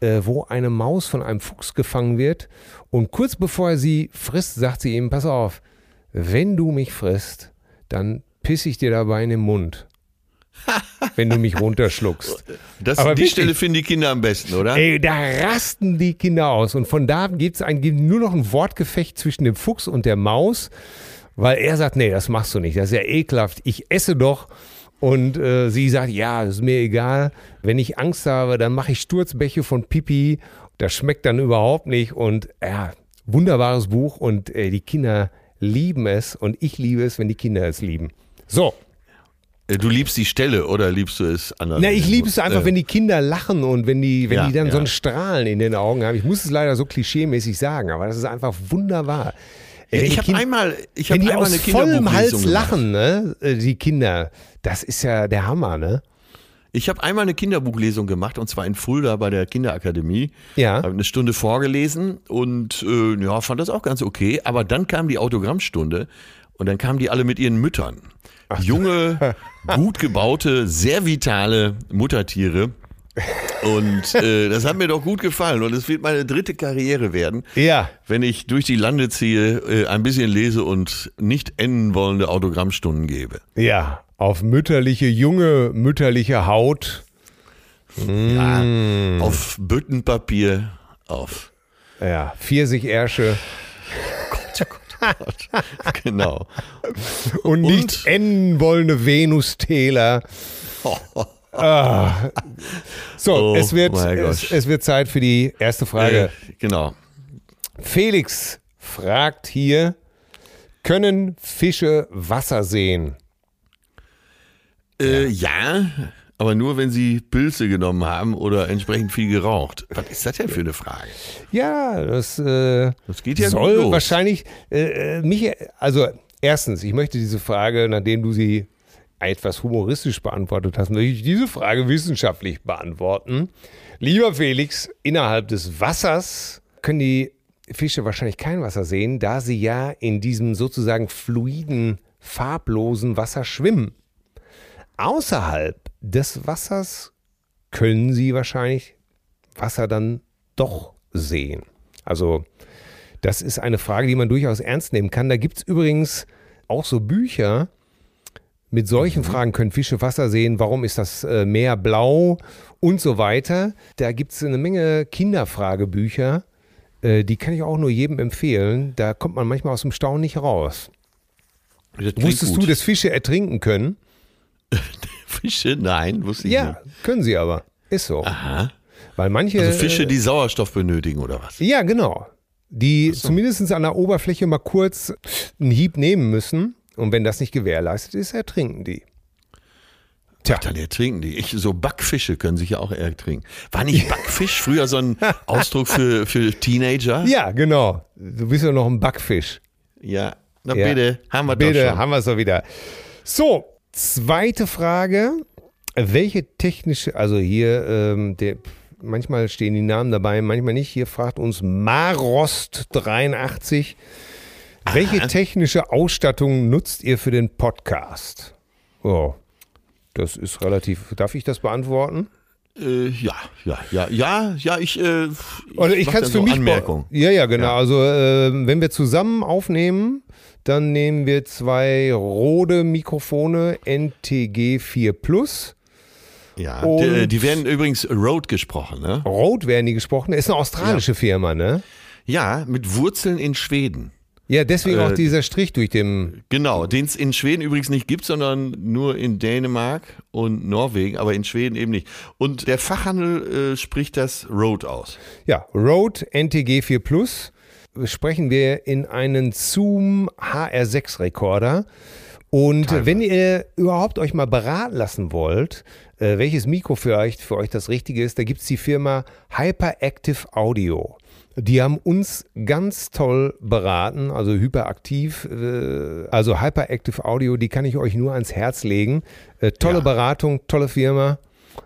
äh, wo eine Maus von einem Fuchs gefangen wird. Und kurz bevor er sie frisst, sagt sie ihm, pass auf, wenn du mich frisst, dann piss ich dir dabei in den Mund. wenn du mich runterschluckst. Das, Aber die. Stelle finden die Kinder am besten, oder? Ey, da rasten die Kinder aus. Und von da gibt es nur noch ein Wortgefecht zwischen dem Fuchs und der Maus, weil er sagt, nee, das machst du nicht, das ist ja ekelhaft, ich esse doch. Und äh, sie sagt, ja, ist mir egal, wenn ich Angst habe, dann mache ich Sturzbäche von Pipi, das schmeckt dann überhaupt nicht. Und ja, wunderbares Buch und äh, die Kinder lieben es und ich liebe es, wenn die Kinder es lieben. So, Äh, Du liebst die Stelle oder liebst du es anders? na, ich liebe es einfach, wenn die Kinder lachen und wenn die, wenn Ja, die dann so ja. ein Strahlen in den Augen haben. Ich muss es leider so klischeemäßig sagen, aber das ist einfach wunderbar. Ich habe einmal, ich habe einmal aus eine vollem Hals Kinderbuchlesung gemacht. lachen, ne, äh, die Kinder, das ist ja der Hammer, ne? Ich habe einmal eine Kinderbuchlesung gemacht und zwar in Fulda bei der Kinderakademie. Ja. Habe eine Stunde vorgelesen und äh, ja, fand das auch ganz okay. Aber dann kam die Autogrammstunde und dann kamen die alle mit ihren Müttern. Junge, gut gebaute, sehr vitale Muttertiere. Und äh, das hat mir doch gut gefallen und es wird meine dritte Karriere werden, Ja. wenn ich durch die Lande ziehe, äh, ein bisschen lese und nicht enden wollende Autogrammstunden gebe. Ja. Auf mütterliche, junge, mütterliche Haut. Ja, auf Büttenpapier, auf Ja. Pfirsichersche. genau. Und nicht enden wollende Venustäler. Ah. So, Oh es, wird, es, es wird Zeit für die erste Frage. Äh, genau. Felix fragt hier, können Fische Wasser sehen? Äh, ja, aber nur wenn sie Pilze genommen haben oder entsprechend viel geraucht. Was ist das denn für eine Frage? Ja, das, äh, Das geht ja soll wahrscheinlich äh, äh, mich, also erstens, ich möchte diese Frage, nachdem du sie etwas humoristisch beantwortet hast, möchte ich diese Frage wissenschaftlich beantworten. Lieber Felix, innerhalb des Wassers können die Fische wahrscheinlich kein Wasser sehen, da sie ja in diesem sozusagen fluiden, farblosen Wasser schwimmen. Außerhalb des Wassers können sie wahrscheinlich Wasser dann doch sehen. Also das ist eine Frage, die man durchaus ernst nehmen kann. Da gibt es übrigens auch so Bücher mit solchen Fragen, können Fische Wasser sehen, warum ist das äh, Meer blau und so weiter. Da gibt es eine Menge Kinderfragebücher, äh, die kann ich auch nur jedem empfehlen. Da kommt man manchmal aus dem Staunen nicht raus. Wusstest gut. du, dass Fische ertrinken können? Fische? Nein, wusste ich Ja, nicht. können sie aber. Ist so. Aha. Weil manche. Also Fische, die Sauerstoff benötigen oder was? Ja, genau. Die zumindest an der Oberfläche mal kurz einen Hieb nehmen müssen. Und wenn das nicht gewährleistet ist, ertrinken die. Tja, Dann ertrinken die. Ich, so Backfische können sich ja auch ertrinken. War nicht Backfisch früher so ein Ausdruck für, für Teenager? ja, genau. Du bist ja noch ein Backfisch. Ja. Na Ja. bitte, haben wir Bitte, doch schon. haben wir es doch wieder. So, zweite Frage. Welche technische, also hier, ähm, der, manchmal stehen die Namen dabei, manchmal nicht. Hier fragt uns Marost83. Welche technische Ausstattung nutzt ihr für den Podcast? Oh, das ist relativ. Darf ich das beantworten? Äh, ja, ja, ja, ja, ja, ich, äh, Oder ich mach kann es für so mich. Anmerkung. Ja, ja, genau. Also, ähm, wenn wir zusammen aufnehmen, dann nehmen wir zwei Rode Mikrofone NTG 4 Plus. Ja, die, die werden übrigens Road gesprochen, ne? Rode werden die gesprochen. Ist eine australische Firma, ne? Ja, mit Wurzeln in Schweden. Ja, deswegen Äh, auch dieser Strich durch den. Genau, den es in Schweden übrigens nicht gibt, sondern nur in Dänemark und Norwegen, aber in Schweden eben nicht. Und der Fachhandel äh, spricht das Road aus. Ja, Rode NTG 4 Plus sprechen wir in einen Zoom HR6 Rekorder. Und wenn ihr überhaupt euch mal beraten lassen wollt, äh, welches Mikro für euch, für euch das Richtige ist, da gibt es die Firma Hyperactive Audio. Die haben uns ganz toll beraten, also hyperaktiv, äh, also Hyperactive Audio, die kann ich euch nur ans Herz legen. Äh, tolle Ja. Beratung, tolle Firma.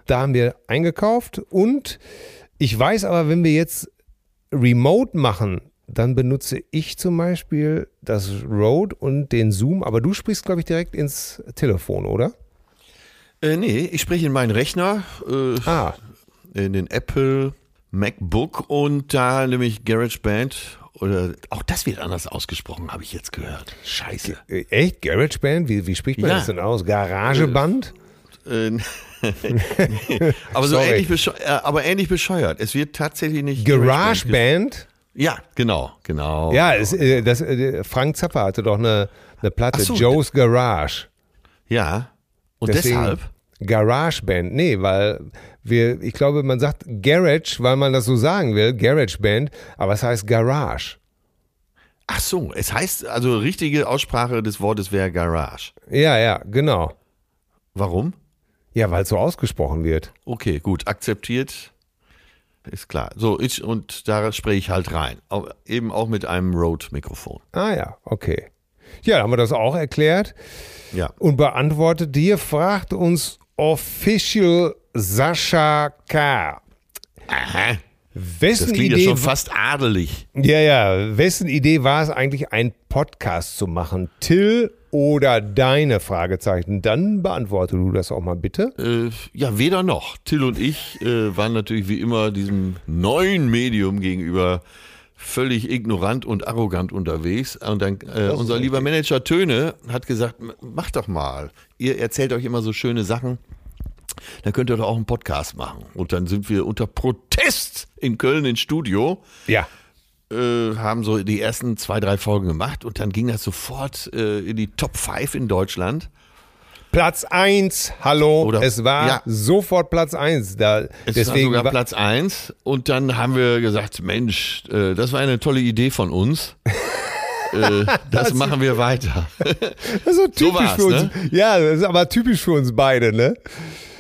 Da haben wir eingekauft und ich weiß aber, wenn wir jetzt remote machen, dann benutze ich zum Beispiel das Rode und den Zoom, aber du sprichst, glaube ich, direkt ins Telefon, oder? Äh, nee, ich spreche in meinen Rechner, äh, Ah, in den Apple MacBook und da nämlich GarageBand oder auch das wird anders ausgesprochen, habe ich jetzt gehört. Scheiße. äh, echt? GarageBand? Wie, wie spricht man Ja. das denn aus? Garageband? Äh, aber so ähnlich, äh, aber ähnlich bescheuert. Es wird tatsächlich nicht GarageBand? Ja, genau, genau. Ja, es, äh, das, äh, Frank Zappa hatte doch eine, eine Platte, so, Joe's Garage. Ja. Und Deswegen deshalb? GarageBand. Nee, weil wir, ich glaube, man sagt Garage, weil man das so sagen will, GarageBand, aber es heißt Garage. Ach so, es heißt, also richtige Aussprache des Wortes wäre Garage. Ja, ja, genau. Warum? Ja, weil es so ausgesprochen wird. Okay, gut, akzeptiert. Ist klar. So, ich, und da spreche ich halt rein. Auch, eben auch mit einem Rode-Mikrofon. Ah ja, okay. Ja, dann haben wir das auch erklärt Ja. und beantwortet. Hier fragt uns Official Sascha K. Aha. Wessen Das klingt Idee, ja schon fast adelig. ja, ja, wessen Idee war es eigentlich, einen Podcast zu machen? Till oder deine Fragezeichen, dann beantworte du das auch mal bitte. Äh, ja, weder noch. Till und ich äh, waren natürlich wie immer diesem neuen Medium gegenüber völlig ignorant und arrogant unterwegs. Und dann äh, unser lieber Manager Töne hat gesagt, mach doch mal. Ihr erzählt euch immer so schöne Sachen. Dann könnt ihr doch auch einen Podcast machen. Und dann sind wir unter Protest in Köln ins Studio. Ja. Äh, haben so die ersten zwei, drei Folgen gemacht und dann ging das sofort äh, in die Top 5 in Deutschland. Platz 1, hallo. Oder- es war ja. sofort Platz 1. Da, Es deswegen war sogar Platz 1 und dann haben wir gesagt, Mensch, äh, das war eine tolle Idee von uns. äh, das machen wir weiter. Das ist so typisch war's, für uns. ne? Ja, das ist aber typisch für uns beide, ne?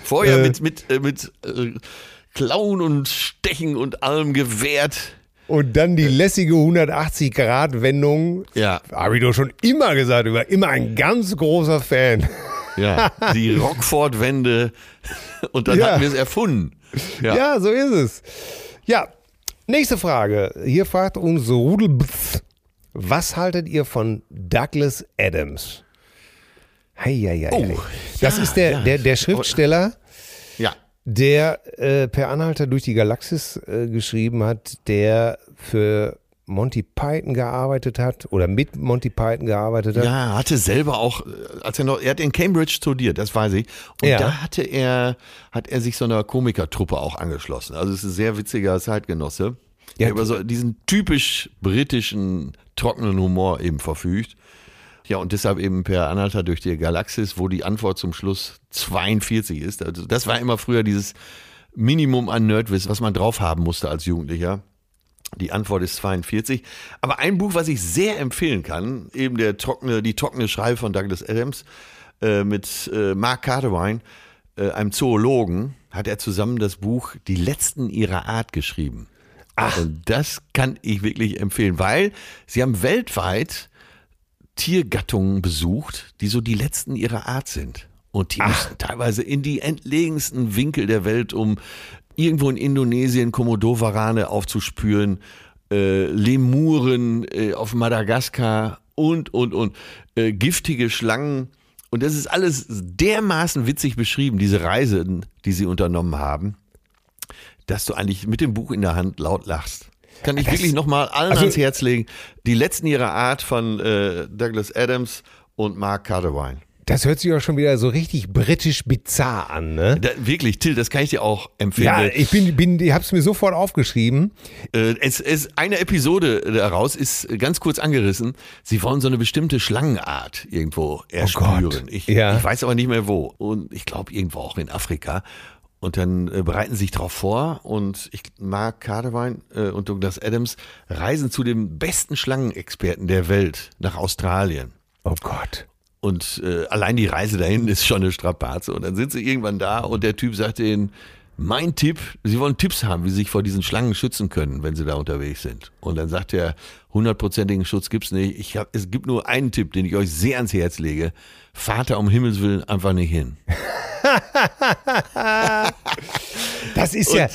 Vorher Äh. mit, mit, äh, mit äh, Klauen und Stechen und allem gewehrt. Und dann die lässige 180-Grad-Wendung. Ja, Habe ich doch schon immer gesagt, ich war immer ein ganz großer Fan. Ja. Die Rockford-Wende und dann Ja. hatten wir es erfunden. Ja. Ja. so ist es. Ja, nächste Frage. Hier fragt uns Rudelbz, was haltet ihr von Douglas Adams? Heieiei. Oh, das ja, ist der, der, der Schriftsteller, ja. der äh, per Anhalter durch die Galaxis äh, geschrieben hat, der für Monty Python gearbeitet hat oder mit Monty Python gearbeitet hat. Ja, hatte selber auch, äh, als er noch, er hat in Cambridge studiert, das weiß ich. Und Ja. da hatte er, hat er sich so einer Komikertruppe auch angeschlossen. Also es ist ein sehr witziger Zeitgenosse, Ja. der über so diesen typisch britischen trockenen Humor eben verfügt. Ja, und deshalb eben per Anhalter durch die Galaxis, wo die Antwort zum Schluss 42 ist. Also das war immer früher dieses Minimum an Nerdwiss, was man drauf haben musste als Jugendlicher. Die Antwort ist 42. Aber ein Buch, was ich sehr empfehlen kann, eben der trockene, die trockene Schreibe von Douglas Adams äh, mit äh, Mark Cartewine, äh, einem Zoologen, hat er zusammen das Buch Die Letzten ihrer Art geschrieben. Ach. Und das kann ich wirklich empfehlen, weil sie haben weltweit Tiergattungen besucht, die so die letzten ihrer Art sind. Und die müssen teilweise in die entlegensten Winkel der Welt, um irgendwo in Indonesien Komodowarane aufzuspüren, äh, Lemuren äh, auf Madagaskar und, und, und. Äh, giftige Schlangen. Und das ist alles dermaßen witzig beschrieben, diese Reise, die sie unternommen haben, dass du eigentlich mit dem Buch in der Hand laut lachst. Kann ich wirklich nochmal allen also- ans Herz legen. Die letzten ihrer Art von äh, Douglas Adams und Mark Cartewine. Das hört sich auch schon wieder so richtig britisch bizarr an, ne? Da, wirklich, Till, das kann ich dir auch empfehlen. Ja, ich bin, bin, ich hab's mir sofort aufgeschrieben. Äh, es, es, eine Episode daraus ist ganz kurz angerissen. Sie wollen so eine bestimmte Schlangenart irgendwo erspüren. Gott. ich, Ja. ich weiß aber nicht mehr wo. Und ich glaube irgendwo auch in Afrika. Und dann äh, bereiten sie sich darauf vor und ich, Mark Cardewein äh, und Douglas Adams reisen zu dem besten Schlangenexperten der Welt nach Australien. Oh Gott. Und äh, allein die Reise dahin ist schon eine Strapaze. Und dann sind sie irgendwann da und der Typ sagt ihnen, mein Tipp, sie wollen Tipps haben, wie sie sich vor diesen Schlangen schützen können, wenn sie da unterwegs sind. Und dann sagt er, hundertprozentigen Schutz gibt's nicht. Ich hab, es gibt nur einen Tipp, den ich euch sehr ans Herz lege. Da um Himmels Willen einfach nicht hin. Das ist Und, ja.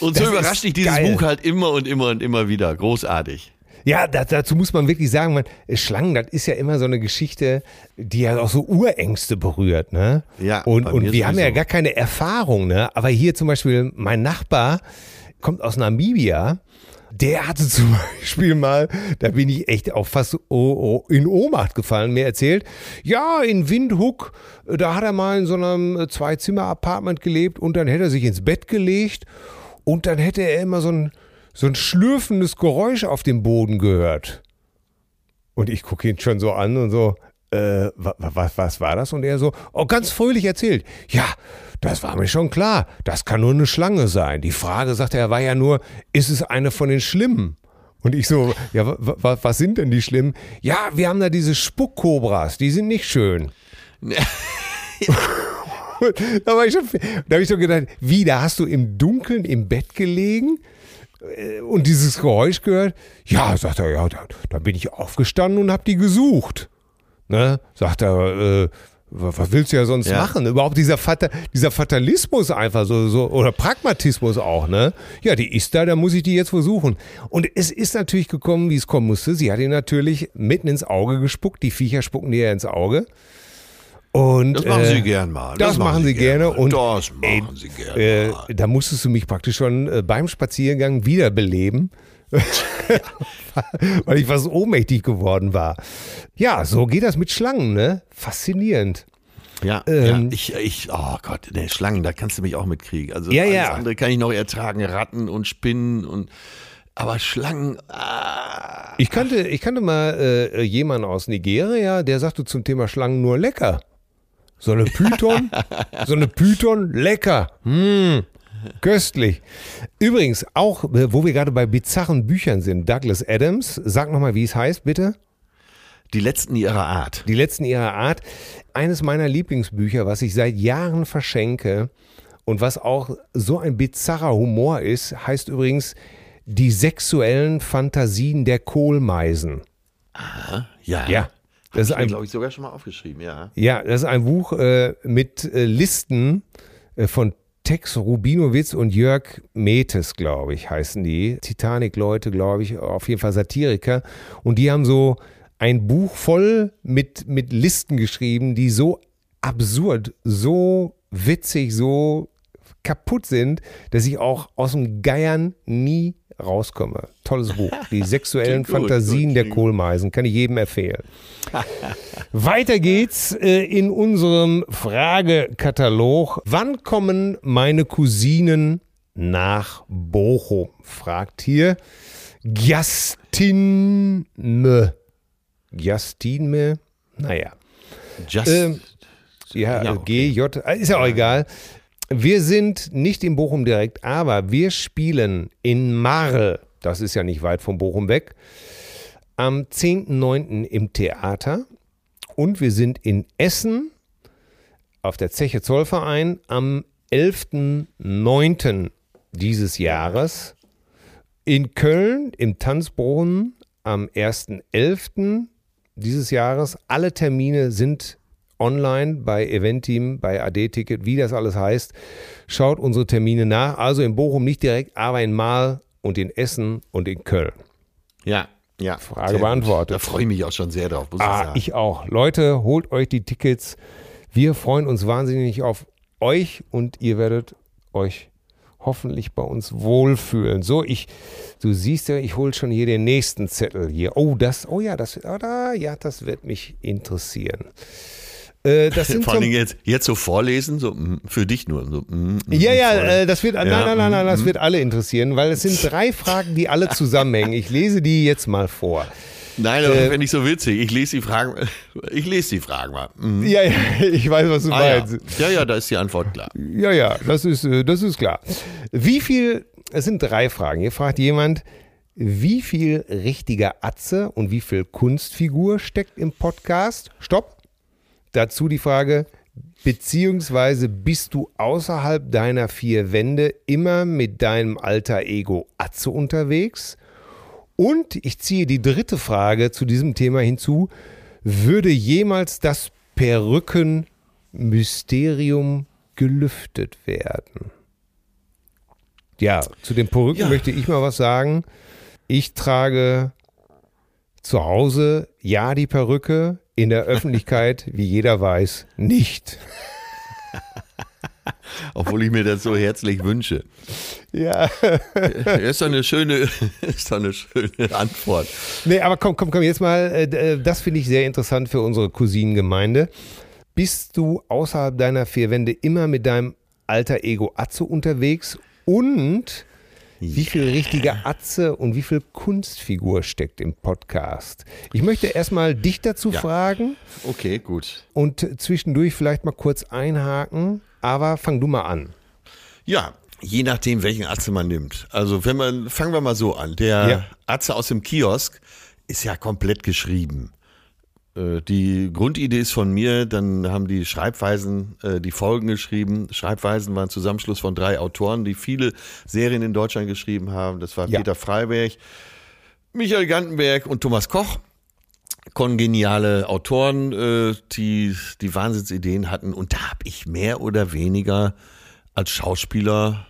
und so das überrascht dich dieses geil. Buch halt immer und immer und immer wieder. Großartig. Ja, da, dazu muss man wirklich sagen, man, Schlangen, das ist ja immer so eine Geschichte, die ja auch so Urängste berührt, ne? Ja, Und, und wir haben ja gar keine Erfahrung, ne? Aber hier zum Beispiel mein Nachbar kommt aus Namibia. Der hatte zum Beispiel mal, da bin ich echt auch fast in Ohnmacht gefallen, mir erzählt, ja, in Windhoek, da hat er mal in so einem Zwei-Zimmer-Apartment gelebt und dann hätte er sich ins Bett gelegt und dann hätte er immer so ein, so ein schlürfendes Geräusch auf dem Boden gehört. Und ich gucke ihn schon so an und so, äh, was, was war das? Und er so, oh, ganz fröhlich erzählt. Ja, das war mir schon klar. Das kann nur eine Schlange sein. Die Frage, sagte er, war ja nur, ist es eine von den Schlimmen? Und ich so, ja, wa- wa- was sind denn die Schlimmen? Ja, wir haben da diese Spuckkobras, die sind nicht schön. da war ich schon, da habe ich so gedacht, wie, da hast du im Dunkeln im Bett gelegen und dieses Geräusch gehört? Ja, sagt er, ja, da, da bin ich aufgestanden und habe die gesucht. Ne? Sagt er, äh, was willst du ja sonst Ja. machen? Überhaupt dieser, Fata, dieser Fatalismus einfach so, so, oder Pragmatismus auch, ne? Ja, die ist da, da muss ich die jetzt versuchen. Und es ist natürlich gekommen, wie es kommen musste. Sie hat ihn natürlich mitten ins Auge gespuckt. Die Viecher spucken dir ja ins Auge. Und, Das machen äh, sie gern mal. Das, machen sie gerne. mal. Und das machen ey, sie gerne äh, da musstest du mich praktisch schon äh, beim Spaziergang wiederbeleben. Weil ich fast ohnmächtig geworden war. Ja, so geht das mit Schlangen, ne? Faszinierend. Ja, Ähm, ja ich, ich, oh Gott, ne, Schlangen, da kannst du mich auch mitkriegen. Also Ja, alles ja. andere kann ich noch ertragen, Ratten und Spinnen und aber Schlangen, ah, Ich kannte, ich kannte mal äh, jemanden aus Nigeria, der sagte zum Thema Schlangen nur lecker. So eine Python, so eine Python, lecker. Hm, köstlich. Übrigens, auch, äh, wo wir gerade bei bizarren Büchern sind, Douglas Adams, sag nochmal, wie es heißt, bitte. die letzten ihrer Art. Die letzten ihrer Art. Eines meiner Lieblingsbücher, was ich seit Jahren verschenke und was auch so ein bizarrer Humor ist, heißt übrigens Die sexuellen Fantasien der Kohlmeisen. Ja. Ja, das ist glaube ich, sogar schon mal aufgeschrieben, ja. Ja, das ist ein Buch äh, mit äh, Listen äh, von Tex Rubinowitz und Jörg Metes, glaube ich, heißen die. Titanic-Leute, glaube ich, auf jeden Fall Satiriker. Und die haben so ein Buch voll mit, mit Listen geschrieben, die so absurd, so witzig, so kaputt sind, dass ich auch aus dem Geiern nie rauskomme. Tolles Buch. Die sexuellen gut, Fantasien gut, der Kohlmeisen. Kann ich jedem empfehlen. Weiter geht's äh, in unserem Fragekatalog. Wann kommen meine Cousinen nach Bochum? Fragt hier Giastinme. Giastinme? Naja. Just, Ähm, Ja, Ja, okay. G, J, äh, ist ja auch egal. Wir sind nicht in Bochum direkt, aber wir spielen in Marl, das ist ja nicht weit von Bochum weg, am 10.9. im Theater und wir sind in Essen auf der Zeche Zollverein am 11.9. dieses Jahres, in Köln im Tanzbrunnen am 1.11. dieses Jahres. Alle Termine sind online bei Eventeam, bei AD-Ticket, wie das alles heißt. Schaut unsere Termine nach. Also in Bochum nicht direkt, aber in Mahl und in Essen und in Köln. ja, ja. Frage gut. beantwortet. Da freue ich mich auch schon sehr drauf, ich Ah, sagen. ich auch. Leute, holt euch die Tickets. Wir freuen uns wahnsinnig auf euch und ihr werdet euch hoffentlich bei uns wohlfühlen. So, ich, du siehst ja, ich hole schon hier den nächsten Zettel hier. Oh, das, oh ja, das, oh, da, ja, das wird mich interessieren. Äh, das sind Vor Dingen jetzt, jetzt so vorlesen, so mm, für dich nur. So, mm, mm, ja, ja, äh, das wird, nein, nein, nein, nein, das mhm. wird alle interessieren, weil es sind drei Fragen, die alle zusammenhängen. Ich lese die jetzt mal vor. Nein, aber äh, finde ich so witzig. Ich lese die Fragen, ich lese die Fragen mal. Mm. Ja, ja, ich weiß, was du Ah, ja. meinst. ja, ja, da ist die Antwort klar. Ja, ja, das ist, äh, das ist klar. Wie viel, es sind drei Fragen. Hier fragt jemand, wie viel richtiger Atze und wie viel Kunstfigur steckt im Podcast? Stopp. Dazu die Frage, beziehungsweise bist du außerhalb deiner vier Wände immer mit deinem alter Ego Atze unterwegs? Und ich ziehe die dritte Frage zu diesem Thema hinzu. Würde jemals das Perückenmysterium gelüftet werden? Ja, zu den Perücken Ja. möchte ich mal was sagen. Ich trage zu Hause ja die Perücke, in der Öffentlichkeit, wie jeder weiß, nicht. Obwohl ich mir das so herzlich wünsche. Ja. Ist doch eine schöne, ist doch eine schöne Antwort. Nee, aber komm, komm, komm, jetzt mal, äh, äh, das finde ich sehr interessant für unsere Cousinengemeinde. Bist du außerhalb deiner vier Wände immer mit deinem alter Ego Atze unterwegs und wie viel richtige Atze und wie viel Kunstfigur steckt im Podcast? Ich möchte erstmal dich dazu Ja. fragen Okay, gut. und zwischendurch vielleicht mal kurz einhaken, aber fang du mal an. Ja, je nachdem, welchen Atze man nimmt. Also wenn man, fangen wir mal so an. Der Ja. Atze aus dem Kiosk ist ja komplett geschrieben. Äh, Die Grundidee ist von mir, dann haben die Schreibweisen äh, die Folgen geschrieben. Schreibweisen waren Zusammenschluss von drei Autoren, die viele Serien in Deutschland geschrieben haben. Das war Ja. Peter Freiberg, Michael Gantenberg und Thomas Koch. kongeniale Autoren, äh, die die Wahnsinnsideen hatten. Und da habe ich mehr oder weniger als Schauspieler,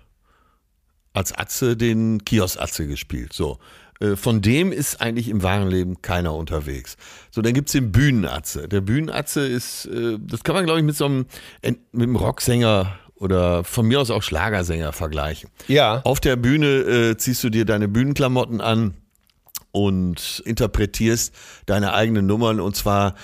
als Atze, den Kiosk-Atze gespielt. So. Äh, von dem ist eigentlich im wahren Leben keiner unterwegs. So, dann gibt's den Bühnenatze. Der Bühnenatze ist, äh, das kann man, glaube ich, mit so einem, mit einem Rocksänger oder von mir aus auch Schlagersänger vergleichen. Ja. Auf der Bühne äh, ziehst du dir deine Bühnenklamotten an und interpretierst deine eigenen Nummern und zwar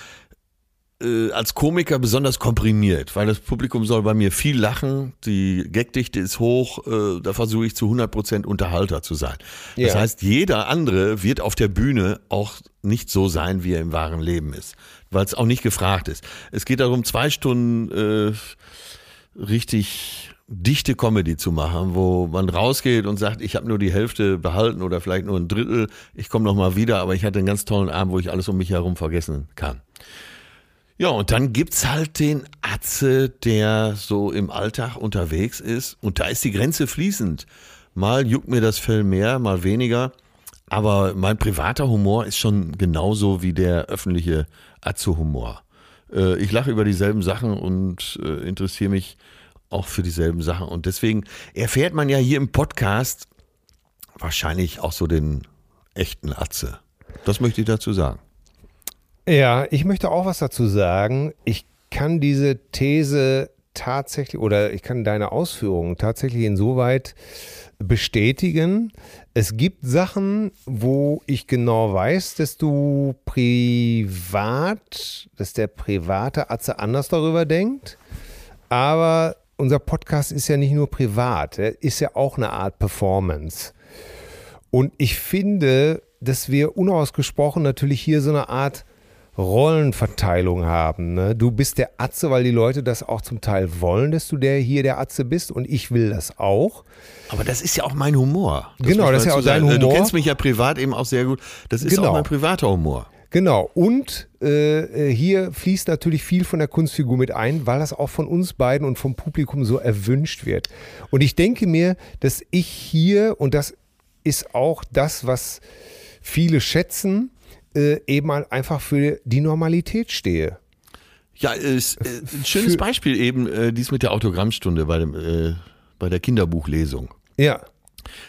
äh, als Komiker besonders komprimiert, weil das Publikum soll bei mir viel lachen, die Gagdichte ist hoch, äh, da versuche ich zu 100% Unterhalter zu sein. Das Ja. heißt, jeder andere wird auf der Bühne auch nicht so sein, wie er im wahren Leben ist, weil es auch nicht gefragt ist. Es geht darum, zwei Stunden äh, richtig dichte Comedy zu machen, wo man rausgeht und sagt, ich habe nur die Hälfte behalten oder vielleicht nur ein Drittel, ich komme noch mal wieder, aber ich hatte einen ganz tollen Abend, wo ich alles um mich herum vergessen kann. Ja, und dann gibt's halt den Atze, der so im Alltag unterwegs ist und da ist die Grenze fließend. Mal juckt mir das Fell mehr, mal weniger, aber mein privater Humor ist schon genauso wie der öffentliche Atze-Humor. Äh, Ich lache über dieselben Sachen und äh, interessiere mich auch für dieselben Sachen. Und deswegen erfährt man ja hier im Podcast wahrscheinlich auch so den echten Atze. Das möchte ich dazu sagen. Ja, ich möchte auch was dazu sagen. Ich kann diese These tatsächlich oder ich kann deine Ausführungen tatsächlich insoweit bestätigen. Es gibt Sachen, wo ich genau weiß, dass du privat, dass der private Atze anders darüber denkt. Aber unser Podcast ist ja nicht nur privat, er ist ja auch eine Art Performance. Und ich finde, dass wir unausgesprochen natürlich hier so eine Art Rollenverteilung haben. Ne? Du bist der Atze, weil die Leute das auch zum Teil wollen, dass du der hier der Atze bist und ich will das auch. Aber das ist ja auch mein Humor. Genau, muss das ist ja auch dein sagen. Du Humor. kennst mich ja privat eben auch sehr gut. Das ist Genau. auch mein privater Humor. Genau, und äh, hier fließt natürlich viel von der Kunstfigur mit ein, weil das auch von uns beiden und vom Publikum so erwünscht wird. Und ich denke mir, dass ich hier, und das ist auch das, was viele schätzen, äh, eben einfach für die Normalität stehe. Ja, ist, äh, ein schönes Für- Beispiel eben äh, dies mit der Autogrammstunde bei, dem, äh, bei der Kinderbuchlesung. Ja,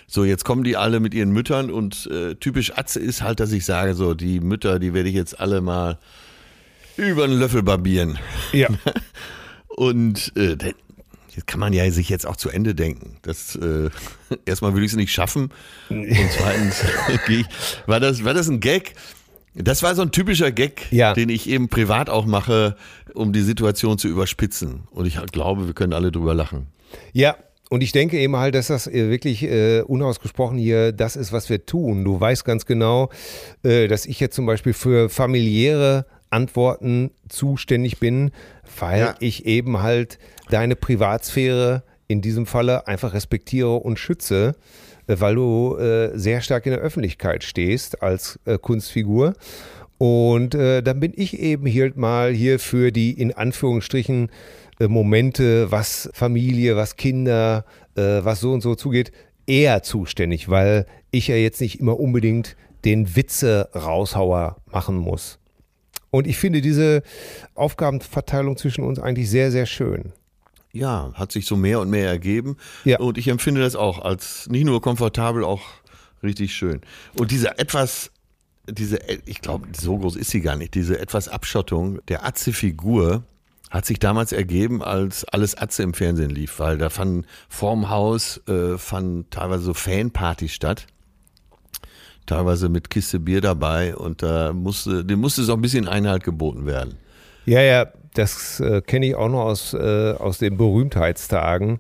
So, jetzt kommen die alle mit ihren Müttern und äh, typisch Atze ist halt, dass ich sage, so, die Mütter, die werde ich jetzt alle mal über den Löffel barbieren. ja. Und äh, da- jetzt kann man ja sich jetzt auch zu Ende denken. Das äh, erstmal will ich es nicht schaffen. Und zweitens war das, war das ein Gag? Das war so ein typischer Gag, Ja. den ich eben privat auch mache, um die Situation zu überspitzen. Und ich glaube, wir können alle drüber lachen. Ja, und ich denke eben halt, dass das äh, wirklich äh, unausgesprochen hier das ist, was wir tun. Du weißt ganz genau, äh, dass ich jetzt zum Beispiel für familiäre Antworten zuständig bin, weil Ja. ich eben halt deine Privatsphäre in diesem Falle einfach respektiere und schütze, weil du äh, sehr stark in der Öffentlichkeit stehst als äh, Kunstfigur. Und äh, dann bin ich eben hier mal hier für die in Anführungsstrichen äh, Momente, was Familie, was Kinder, äh, was so und so zugeht, eher zuständig, weil ich ja jetzt nicht immer unbedingt den Witze-Raushauer machen muss. Und ich finde diese Aufgabenverteilung zwischen uns eigentlich sehr, sehr schön. Ja, hat sich so mehr und mehr ergeben. Ja. Und ich empfinde das auch als nicht nur komfortabel, auch richtig schön. Und diese etwas, diese, ich glaube, so groß ist sie gar nicht, diese etwas Abschottung der Atze-Figur hat sich damals ergeben, als alles Atze im Fernsehen lief, weil da fanden vorm Haus äh, fanden teilweise so Fanpartys statt. Teilweise mit Kiste Bier dabei und da musste, dem musste so ein bisschen Einhalt geboten werden. Ja, ja, das äh, kenne ich auch noch aus, äh, aus den Berühmtheitstagen,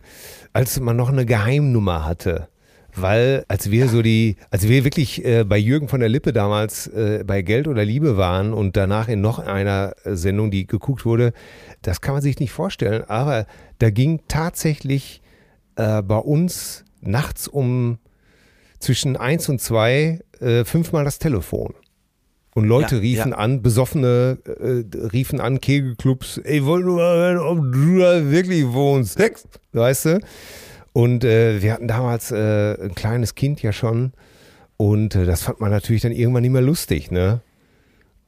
als man noch eine Geheimnummer hatte. Weil als wir so die, als wir wirklich äh, bei Jürgen von der Lippe damals äh, bei Geld oder Liebe waren und danach in noch einer äh, Sendung, die geguckt wurde, das kann man sich nicht vorstellen, aber da ging tatsächlich äh, bei uns nachts um zwischen eins und zwei äh, fünfmal das Telefon. Und Leute Ja, riefen ja. an, Besoffene äh, riefen an, Kegelclubs, ey, wollen nur mal hören, ob du da wirklich wohnst. Sex, weißt du? Und äh, wir hatten damals äh, ein kleines Kind ja schon. Und äh, das fand man natürlich dann irgendwann nicht mehr lustig, ne?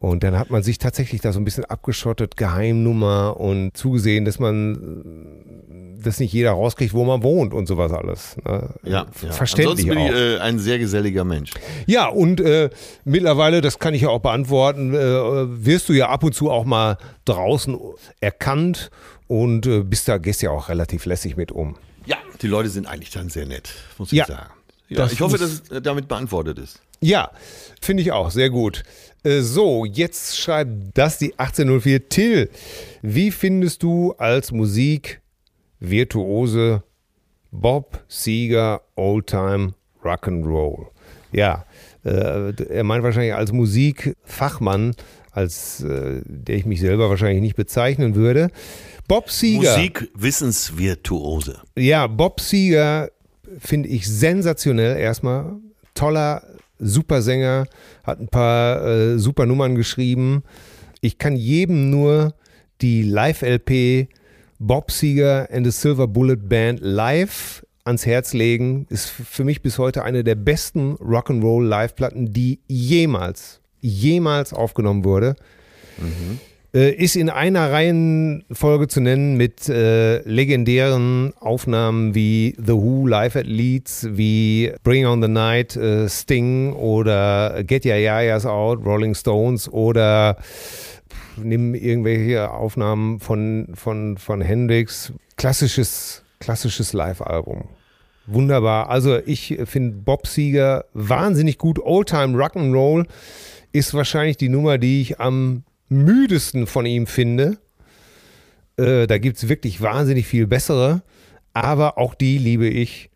Und dann hat man sich tatsächlich da so ein bisschen abgeschottet, Geheimnummer und zugesehen, dass man, dass nicht jeder rauskriegt, wo man wohnt und sowas alles. Ne? Ja, ja. verständlich Ansonsten bin auch. ich äh, ein sehr geselliger Mensch. Ja, und äh, mittlerweile, das kann ich ja auch beantworten, äh, wirst du ja ab und zu auch mal draußen erkannt und äh, bist da, gehst ja auch relativ lässig mit um. Ja, die Leute sind eigentlich dann sehr nett, muss ich Ja. sagen. Ja, Das ich hoffe, dass es äh, damit beantwortet ist. Ja, finde ich auch, sehr gut. Äh, So, jetzt schreibt das die 1804. Till, wie findest du als Musikvirtuose Bob Seger Oldtime Rock'n'Roll? Ja, äh, er meint wahrscheinlich als Musikfachmann, als äh, der ich mich selber wahrscheinlich nicht bezeichnen würde. Bob Seger. Musikwissensvirtuose. Ja, Bob Seger finde ich sensationell erstmal. Toller, super Sänger, hat ein paar äh, super Nummern geschrieben. Ich kann jedem nur die Live-LP Bob Seger and the Silver Bullet Band live ans Herz legen. Ist für mich bis heute eine der besten Rock'n'Roll Live-Platten, die jemals, jemals aufgenommen wurde. Äh, ist in einer Reihenfolge zu nennen mit äh, legendären Aufnahmen wie The Who Live at Leeds, wie Bring on the Night, äh, Sting oder Get Your Yayas Out, Rolling Stones oder pff, nimm irgendwelche Aufnahmen von, von, von Hendrix. Klassisches, klassisches Live-Album. Wunderbar. Also ich finde Bob Seger wahnsinnig gut. Oldtime Rock'n'Roll ist wahrscheinlich die Nummer, die ich am müdesten von ihm finde. Äh, da gibt es wirklich wahnsinnig viel bessere, aber auch die liebe ich.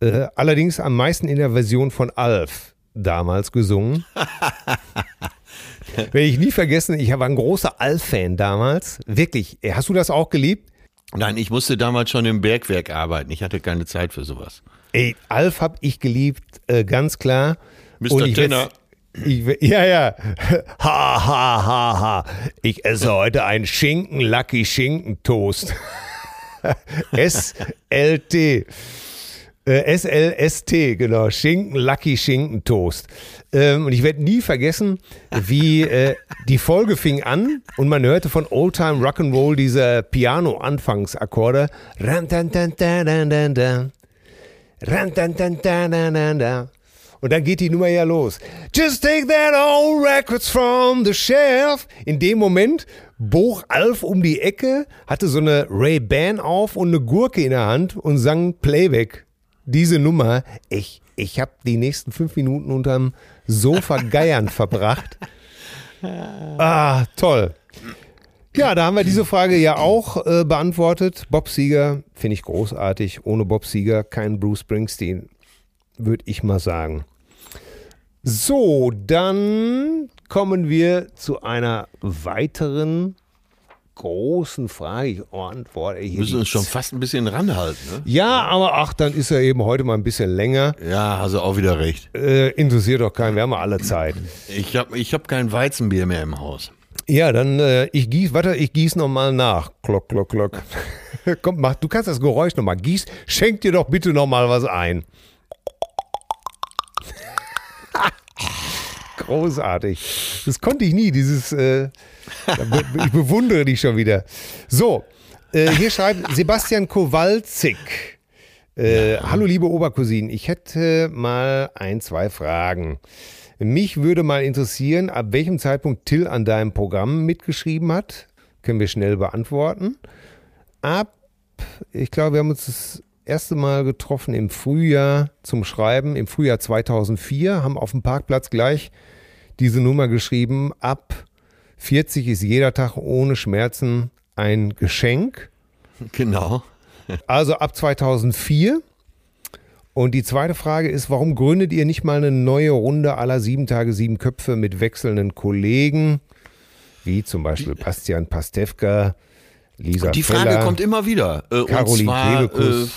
Äh, allerdings am meisten in der Version von Alf damals gesungen. Werde ich nie vergessen, ich war ein großer Alf-Fan damals. Wirklich. Hast du das auch geliebt? Nein, ich musste damals schon im Bergwerk arbeiten. Ich hatte keine Zeit für sowas. Ey, Alf hab ich geliebt, äh, ganz klar. Mr. Tenner. Ich, ja, ja. Ha, ha, ha, ha. Ich esse heute einen Schinken Lucky Schinkentoast. S-L-T. Äh, SLST, genau. Schinken Lucky Schinkentoast. Ähm, und ich werde nie vergessen, wie äh, die Folge fing an und man hörte von Oldtime Rock'n'Roll diese Piano-Anfangsakkorde. Ran, dan, dan, dan, dan, dan, dan. Ran, dan, dan, dan, dan, dan, dan. Und dann geht die Nummer ja los. Just take that old records from the shelf. In dem Moment bog Alf um die Ecke, hatte so eine Ray-Ban auf und eine Gurke in der Hand und sang Playback. Diese Nummer, ich, ich habe die nächsten fünf Minuten unterm Sofa geiern verbracht. Ah, toll. Ja, da haben wir diese Frage ja auch äh, beantwortet. Bob Seger finde ich großartig. Ohne Bob Seger kein Bruce Springsteen, würde ich mal sagen. So, dann kommen wir zu einer weiteren großen Frage. Ich antworte hier. Wir müssen uns schon fast ein bisschen ranhalten. Ne? ja, aber ach, dann ist er eben heute mal ein bisschen länger. Ja, also auch wieder recht. Äh, interessiert doch keinen, wir haben ja alle Zeit. Ich habe ich hab kein Weizenbier mehr im Haus. Ja, dann äh, ich gieß, warte, ich gieß noch mal nach. Klock, klock, klock. Komm, mach, du kannst das Geräusch noch mal gieß. Schenk dir doch bitte noch mal was ein. Großartig. Das konnte ich nie, dieses, äh, ich bewundere dich schon wieder. So, äh, hier schreibt Sebastian Kowalczyk. Äh, Hallo liebe Obercousinen, ich hätte mal ein, zwei Fragen. Mich würde mal interessieren, ab welchem Zeitpunkt Till an deinem Programm mitgeschrieben hat. Können wir schnell beantworten. Ab, ich glaube, wir haben uns das erste Mal getroffen im Frühjahr zum Schreiben, im Frühjahr 2004, haben auf dem Parkplatz gleich diese Nummer geschrieben. Ab 40 ist jeder Tag ohne Schmerzen ein Geschenk. Genau. Also ab 2004. Und die zweite Frage ist, warum gründet ihr nicht mal eine neue Runde aller sieben Tage, sieben Köpfe mit wechselnden Kollegen, wie zum Beispiel Bastian Pastewka, Lisa Und die Frage Feller, kommt immer wieder. Äh, Caroline zwar Kebekus.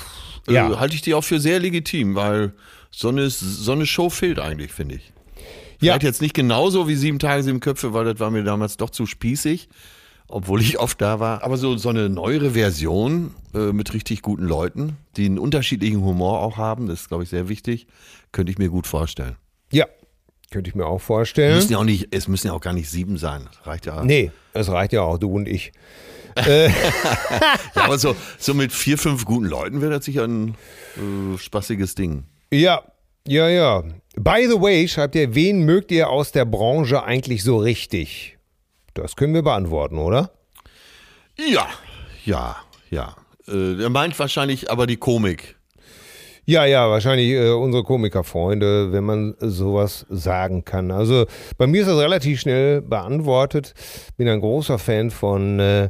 äh, Ja. äh, halte ich die auch für sehr legitim, weil so eine, so eine Show fehlt eigentlich, finde ich. Ja. Vielleicht jetzt nicht genauso wie sieben Tage, sieben Köpfe, weil das war mir damals doch zu spießig, obwohl ich oft da war. Aber so, so eine neuere Version äh, mit richtig guten Leuten, die einen unterschiedlichen Humor auch haben, das ist, glaube ich, sehr wichtig, könnte ich mir gut vorstellen. Ja, Könnte ich mir auch vorstellen. Müssen ja auch nicht, es müssen ja auch gar nicht sieben sein. Reicht ja. Nee, es reicht ja auch, du und ich. ja, aber so, so mit vier, fünf guten Leuten wäre das sicher ein äh, spaßiges Ding. Ja, ja, ja. By the way, schreibt ihr, wen mögt ihr aus der Branche eigentlich so richtig? Das können wir beantworten, oder? Ja, ja, ja. Äh, er meint wahrscheinlich aber die Komik. Ja, ja, wahrscheinlich äh, unsere Komikerfreunde, wenn man sowas sagen kann. Also bei mir ist das relativ schnell beantwortet. Bin ein großer Fan von, äh,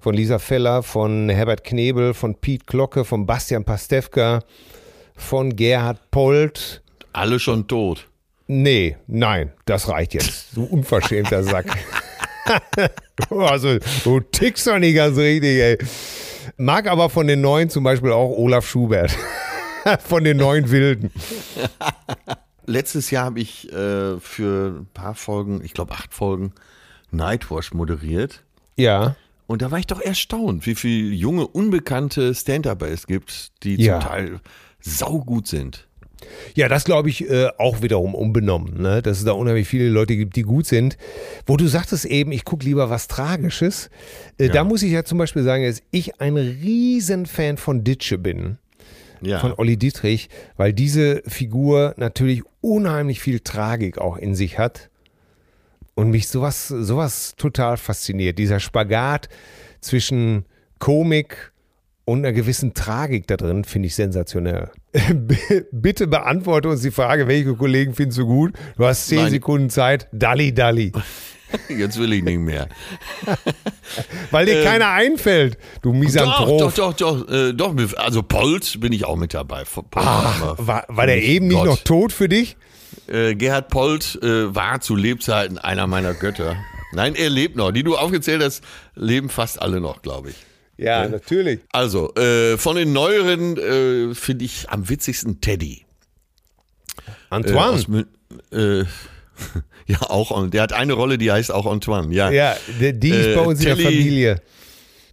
von Lisa Feller, von Herbert Knebel, von Piet Glocke, von Bastian Pastewka, von Gerhard Polt. Alle schon tot. Nee, nein, das reicht jetzt. Du unverschämter Sack. also, du tickst doch nicht ganz richtig, ey. Mag aber von den Neuen zum Beispiel auch Olaf Schubert. von den neuen Wilden. Letztes Jahr habe ich äh, für ein paar Folgen, ich glaube acht Folgen, Nightwash moderiert. Ja. Und da war ich doch erstaunt, wie viele junge, unbekannte Stand-Upper es gibt, die Ja. zum Teil saugut sind. Ja, das glaube ich äh, auch wiederum unbenommen, ne? dass es da unheimlich viele Leute gibt, die gut sind. Wo du sagtest eben, ich gucke lieber was Tragisches. Äh, Da muss ich ja zum Beispiel sagen, dass ich ein Riesenfan von Ditsche bin, Ja. von Olli Dietrich, weil diese Figur natürlich unheimlich viel Tragik auch in sich hat und mich sowas, sowas total fasziniert. Dieser Spagat zwischen Komik und einer gewissen Tragik da drin finde ich sensationell. Bitte beantworte uns die Frage, welche Kollegen findest du gut? Du hast zehn Nein. Sekunden Zeit. Dalli, Dalli. Jetzt will ich nicht mehr. Weil dir keiner einfällt, du Doch, Misanthrop. doch, doch, doch, äh, doch. Also Polt bin ich auch mit dabei. Polt Ach, war, war der eben nicht Gott. noch tot für dich? Äh, Gerhard Polt äh, war zu Lebzeiten einer meiner Götter. Nein, er lebt noch. Die du aufgezählt hast, leben fast alle noch, glaube ich. Ja, natürlich. Also, äh, von den neueren äh, finde ich am witzigsten Teddy. Äh, Antoine. äh, ja, auch. Der hat eine Rolle, die heißt auch Antoine. Ja. ja, die, ist Äh, bei uns in der Familie.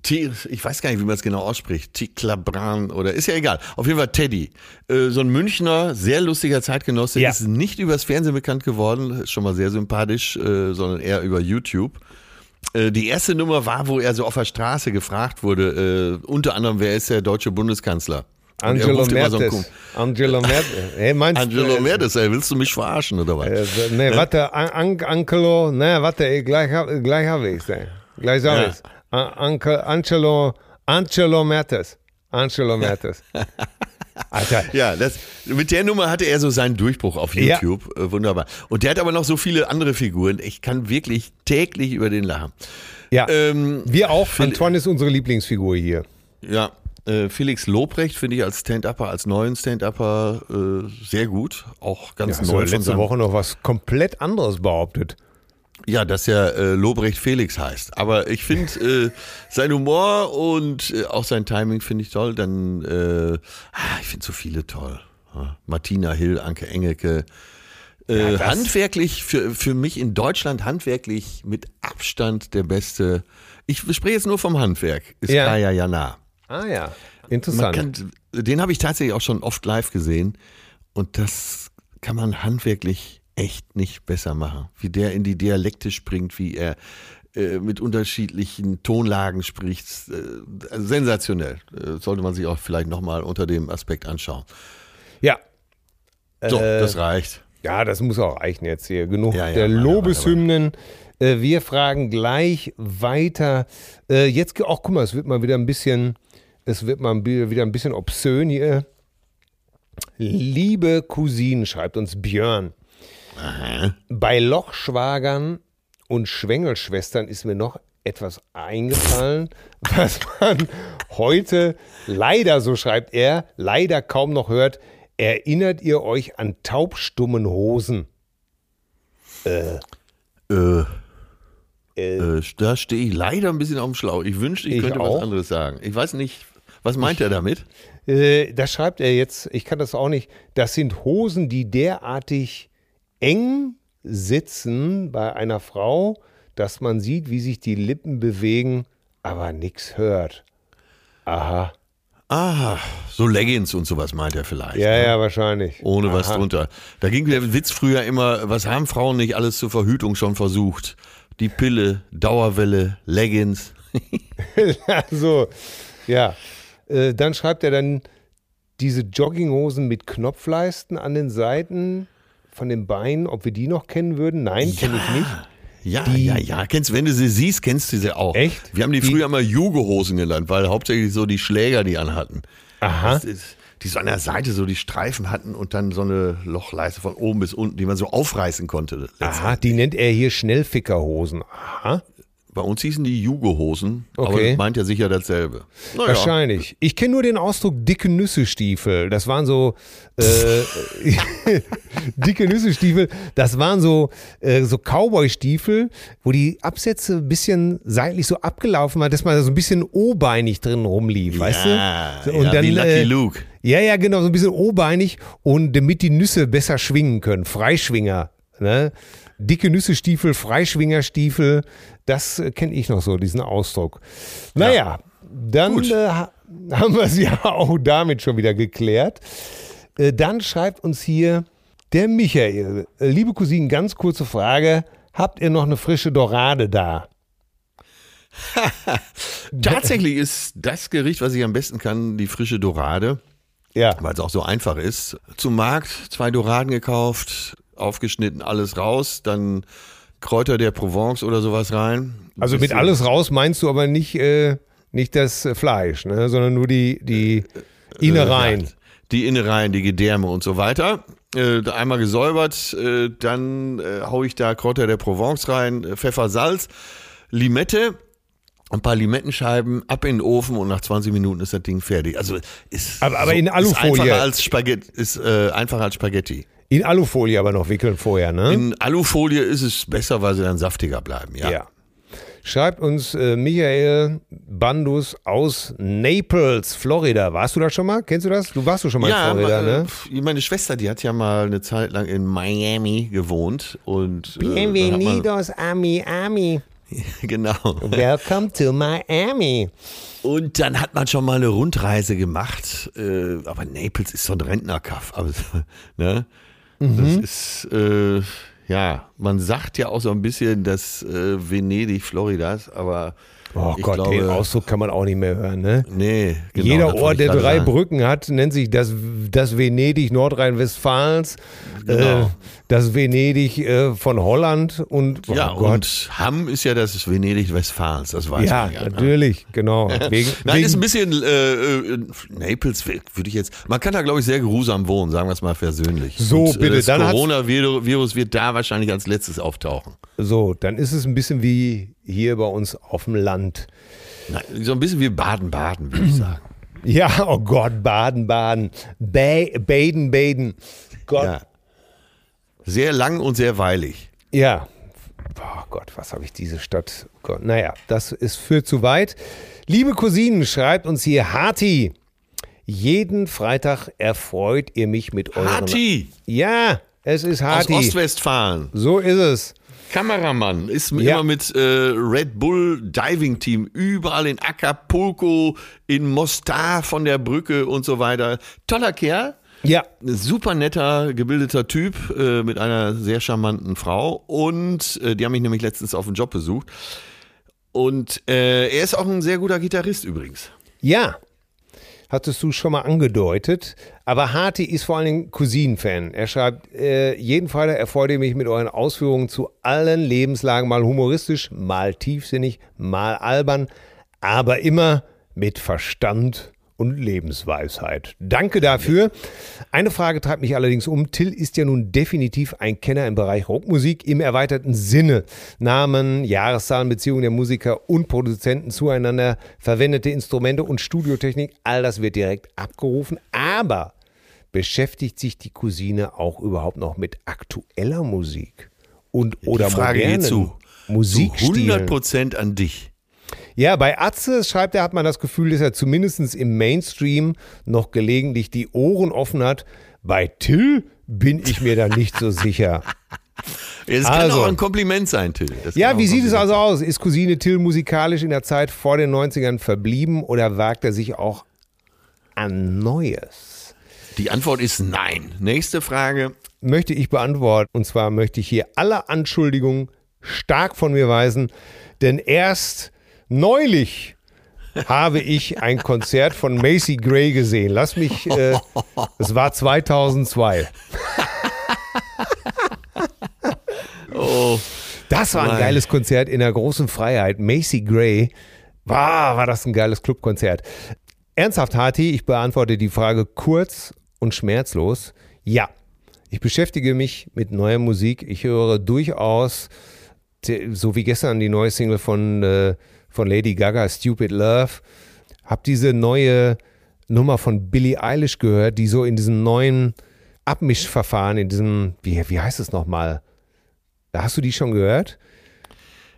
T ich weiß gar nicht, wie man es genau ausspricht. Ticlabran oder ist ja egal. Auf jeden Fall Teddy. Äh, so ein Münchner, sehr lustiger Zeitgenosse, Ja. ist nicht übers Fernsehen bekannt geworden, ist schon mal sehr sympathisch, äh, sondern eher über YouTube. Äh, die erste Nummer war, wo er so auf der Straße gefragt wurde, äh, unter anderem, wer ist der deutsche Bundeskanzler? Und er Angelo immer so Mertes. Angelo Mertes. Hey, meinst Angelo äh, Mertes, ey, willst du mich verarschen oder was? Äh, ne, warte, An An Angelo, ne, warte, ey, gleich gleich hab ich's, ey. Gleich sag Ja. ich's. An Anke, Angelo, Angelo Mertes. Angelo Mertes. Alter, Ja, das, mit der Nummer hatte er so seinen Durchbruch auf Ja. YouTube. Äh, wunderbar. Und der hat aber noch so viele andere Figuren. Ich kann wirklich täglich über den lachen. ja, Ähm, wir auch. Antoine ist unsere Lieblingsfigur hier. Ja, äh, Felix Lobrecht finde ich als Stand-Upper, als neuen Stand-Upper äh, sehr gut. Auch ganz Ja, neu. letzte von seinem- Woche noch was komplett anderes behauptet. Ja, dass er äh, Lobrecht Felix heißt. Aber ich finde äh, sein Humor und äh, auch sein Timing finde ich toll. Dann, äh, ah, ich finde so viele toll. Ja, Martina Hill, Anke Engelke. Äh, handwerklich, für, für mich in Deutschland handwerklich mit Abstand der beste. Ich spreche jetzt nur vom Handwerk. Ist Ja. Kaya Jana. Ah ja, interessant. kann, den habe ich tatsächlich auch schon oft live gesehen. Und das kann man handwerklich echt nicht besser machen. Wie der in die Dialekte springt, wie er äh, mit unterschiedlichen Tonlagen spricht. Äh, sensationell. Äh, sollte man sich auch vielleicht nochmal unter dem Aspekt anschauen. ja. So, das reicht. Ja, das muss auch reichen jetzt hier. Genug Ja, ja, der Lobeshymnen. Wir fragen gleich weiter. Jetzt, auch guck mal, es wird mal wieder ein bisschen, es wird mal wieder ein bisschen obszön hier. Liebe Cousinen, schreibt uns Björn. Bei Lochschwagern und Schwengelschwestern ist mir noch etwas eingefallen, was man heute leider, so schreibt er, leider kaum noch hört. Erinnert ihr euch an taubstummen Hosen? Äh, Äh, äh, da stehe ich leider ein bisschen auf dem Schlauch. Ich wünschte, ich, Ich könnte auch. was anderes sagen. Ich weiß nicht, was meint er damit? Äh, da schreibt er jetzt, ich kann das auch nicht, das sind Hosen, die derartig eng sitzen bei einer Frau, dass man sieht, wie sich die Lippen bewegen, aber nichts hört. Aha. Ah, so Leggings und sowas meint er vielleicht. Ja, ne? ja, wahrscheinlich. Ohne was Aha. drunter. Da ging der Witz früher immer, was haben Frauen nicht alles zur Verhütung schon versucht? Die Pille, Dauerwelle, Leggings. so, ja. Äh, dann schreibt er dann diese Jogginghosen mit Knopfleisten an den Seiten von den Beinen, ob wir die noch kennen würden. Nein, kenne ich nicht. Ja, Die- ja, ja. Kennst, wenn du sie siehst, kennst du sie auch. Echt? Wir haben die Die- früher immer Jugohosen genannt, weil hauptsächlich so die Schläger die anhatten. Aha. Das ist, die so an der Seite so die Streifen hatten und dann so eine Lochleiste von oben bis unten, die man so aufreißen konnte. Aha, die nennt er hier Schnellfickerhosen. Aha. Bei uns hießen die Jugohosen, aber Okay. das meint ja sicher dasselbe. Naja. Wahrscheinlich. Ich kenne nur den Ausdruck dicke Nüsse-Stiefel. Das waren so äh, dicke Nüsse-Stiefel. Das waren so äh, so Cowboy-Stiefel, wo die Absätze ein bisschen seitlich so abgelaufen waren, dass man so ein bisschen O-beinig drin rumlief, weißt Ja, du? So, ja, wie Lucky äh, Luke. Ja, ja, genau, so ein bisschen O-beinig und damit die Nüsse besser schwingen können. Freischwinger. Ne? Dicke Nüsse-Stiefel, Freischwingerstiefel, das äh, kenne ich noch so, diesen Ausdruck. Naja, dann Gut. äh, ha- haben wir es ja auch damit schon wieder geklärt. Äh, dann schreibt uns hier der Michael. Liebe Cousinen, ganz kurze Frage. Habt ihr noch eine frische Dorade da? Tatsächlich ist das Gericht, was ich am besten kann, die frische Dorade, Ja. weil es auch so einfach ist. Zum Markt zwei Doraden gekauft, aufgeschnitten, alles raus, dann Kräuter der Provence oder sowas rein. Also mit alles raus meinst du aber nicht, äh, nicht das äh, Fleisch, ne? sondern nur die, die Innereien. Ja, die Innereien, die Gedärme und so weiter. Äh, einmal gesäubert, äh, dann äh, hau ich da Kräuter der Provence rein, äh, Pfeffer, Salz, Limette, ein paar Limettenscheiben, ab in den Ofen und nach 20 Minuten ist das Ding fertig. Also ist, Aber- aber in ist Alufolie. einfacher als Spaghetti. Ist äh, einfacher als Spaghetti. In Alufolie aber noch wickeln vorher, ne? In Alufolie ist es besser, weil sie dann saftiger bleiben. Ja. ja. Schreibt uns äh, Michael Bandus aus Naples, Florida. Warst du da schon mal? Kennst du das? Du warst du schon mal Ja, in Florida, ma- ne? äh, meine Schwester, die hat ja mal eine Zeit lang in Miami gewohnt und äh, dann hat man, Ami, Ami. genau. Welcome to Miami. Und dann hat man schon mal eine Rundreise gemacht, äh, aber Naples ist so ein Rentnerkaff. Aber, ne? Mhm. Das ist, äh, ja, man sagt ja auch so ein bisschen das äh, Venedig Floridas, aber Oh ich Gott, glaube, den Ausdruck kann man auch nicht mehr hören, ne? Nee, genau, Jeder Ort, der drei sagen. Brücken hat, nennt sich das, das Venedig Nordrhein-Westfalens, Genau. äh, das Venedig äh, von Holland und oh Ja, Gott. und Hamm ist ja das Venedig Westfalens, das weiß ja, man ja. ne? natürlich, genau. Wegen, Nein, wegen, ist ein bisschen äh, äh, Naples würde ich jetzt. Man kann da glaube ich sehr geruhsam wohnen, sagen wir es mal versöhnlich. So, Und, bitte, Das Coronavirus wird da wahrscheinlich als letztes auftauchen. So, dann ist es ein bisschen wie hier bei uns auf dem Land. Nein, so ein bisschen wie Baden-Baden, würde ich sagen. Ja, oh Gott, Baden, Baden, ba Baden. Gott, Ja. Sehr lang und sehr weilig. Ja. Oh Gott, was habe ich diese Stadt? Gott, naja, das ist führt zu weit. Liebe Cousinen, schreibt uns hier Harti. Jeden Freitag erfreut ihr mich mit euren. Hati Ja, es ist aus Harti. Ostwestfalen. So ist es. Kameramann ist Ja. immer mit äh, Red Bull Diving Team überall in Acapulco, in Mostar von der Brücke und so weiter. Toller Kerl. Ja, super netter, gebildeter Typ äh, mit einer sehr charmanten Frau. Und äh, die haben mich nämlich letztens auf den Job besucht. Und äh, er ist auch ein sehr guter Gitarrist übrigens. ja. Hattest du schon mal angedeutet. Aber Harti ist vor allen Dingen Cousin-Fan. Er schreibt, äh, jeden Freitag erfreut ihr mich mit euren Ausführungen zu allen Lebenslagen, mal humoristisch, mal tiefsinnig, mal albern, aber immer mit Verstand und Lebensweisheit. Danke dafür. Eine Frage treibt mich allerdings um. Till ist ja nun definitiv ein Kenner im Bereich Rockmusik im erweiterten Sinne. Namen, Jahreszahlen, Beziehungen der Musiker und Produzenten zueinander, verwendete Instrumente und Studiotechnik, all das wird direkt abgerufen. Aber beschäftigt sich die Cousine auch überhaupt noch mit aktueller Musik? Und oder Die Frage modernen zu, zu Musikstilen? 100 Prozent an dich. Ja, bei Atze schreibt er, hat man das Gefühl, dass er zumindest im Mainstream noch gelegentlich die Ohren offen hat. Bei Till bin ich mir da nicht so sicher. Es Also. kann auch ein Kompliment sein, Till. Das Ja, wie sieht es also aus? Ist Cousine Till musikalisch in der Zeit vor den 90ern verblieben oder wagt er sich auch an Neues? Die Antwort ist nein. Nächste Frage. Möchte ich beantworten. Und zwar möchte ich hier alle Anschuldigungen stark von mir weisen. Denn erst neulich habe ich ein Konzert von Macy Gray gesehen. Lass mich, äh, es war 2002. Oh, Das war ein Nein. geiles Konzert in der großen Freiheit. Macy Gray. War, war das ein geiles Clubkonzert. Ernsthaft, Hati, ich beantworte die Frage kurz und schmerzlos. Ja, ich beschäftige mich mit neuer Musik. Ich höre durchaus, so wie gestern die neue Single von, äh, von Lady Gaga, Stupid Love. Hab diese neue Nummer von Billie Eilish gehört, die so in diesem neuen Abmischverfahren, in diesem, wie, wie heißt es nochmal? Hast du die schon gehört?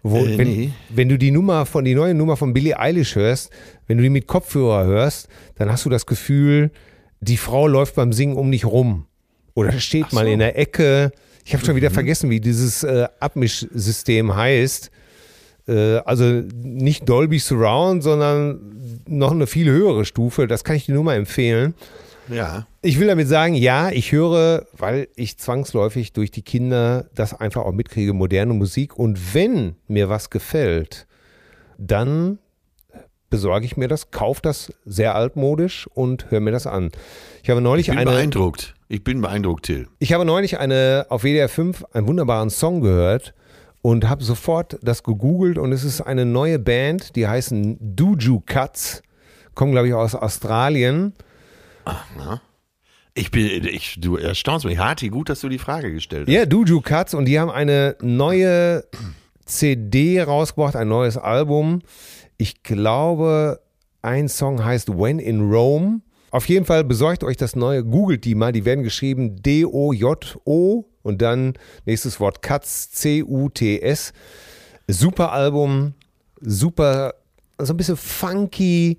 Wo, Äh, wenn, nee. wenn du die Nummer von, die neue Nummer von Billie Eilish hörst, wenn du die mit Kopfhörer hörst, dann hast du das Gefühl, die Frau läuft beim Singen um dich rum. Oder steht mal in der Ecke. Ich habe schon wieder vergessen, wie dieses äh, Abmischsystem heißt. Äh, also nicht Dolby Surround, sondern noch eine viel höhere Stufe. Das kann ich dir nur mal empfehlen. ja. Ich will damit sagen, ja, ich höre, weil ich zwangsläufig durch die Kinder das einfach auch mitkriege, moderne Musik. Und wenn mir was gefällt, dann besorge ich mir das, kaufe das sehr altmodisch und höre mir das an. Ich habe neulich Ich bin eine, beeindruckt. Ich bin beeindruckt, Till. ich habe neulich eine auf WDR 5 einen wunderbaren Song gehört und habe sofort das gegoogelt und es ist eine neue Band, die heißen Duju Cuts, kommen glaube ich aus Australien. Ich bin, ich, du erstaunst mich. Harti, gut, dass du die Frage gestellt hast. Ja, Duju Cuts und die haben eine neue CD rausgebracht, ein neues Album. Ich glaube, ein Song heißt When in Rome. Auf jeden Fall besorgt euch das neue, googelt die mal, die werden geschrieben D-O-J-O und dann nächstes Wort Cuts, C-U-T-S. Super Album, super, so ein bisschen funky,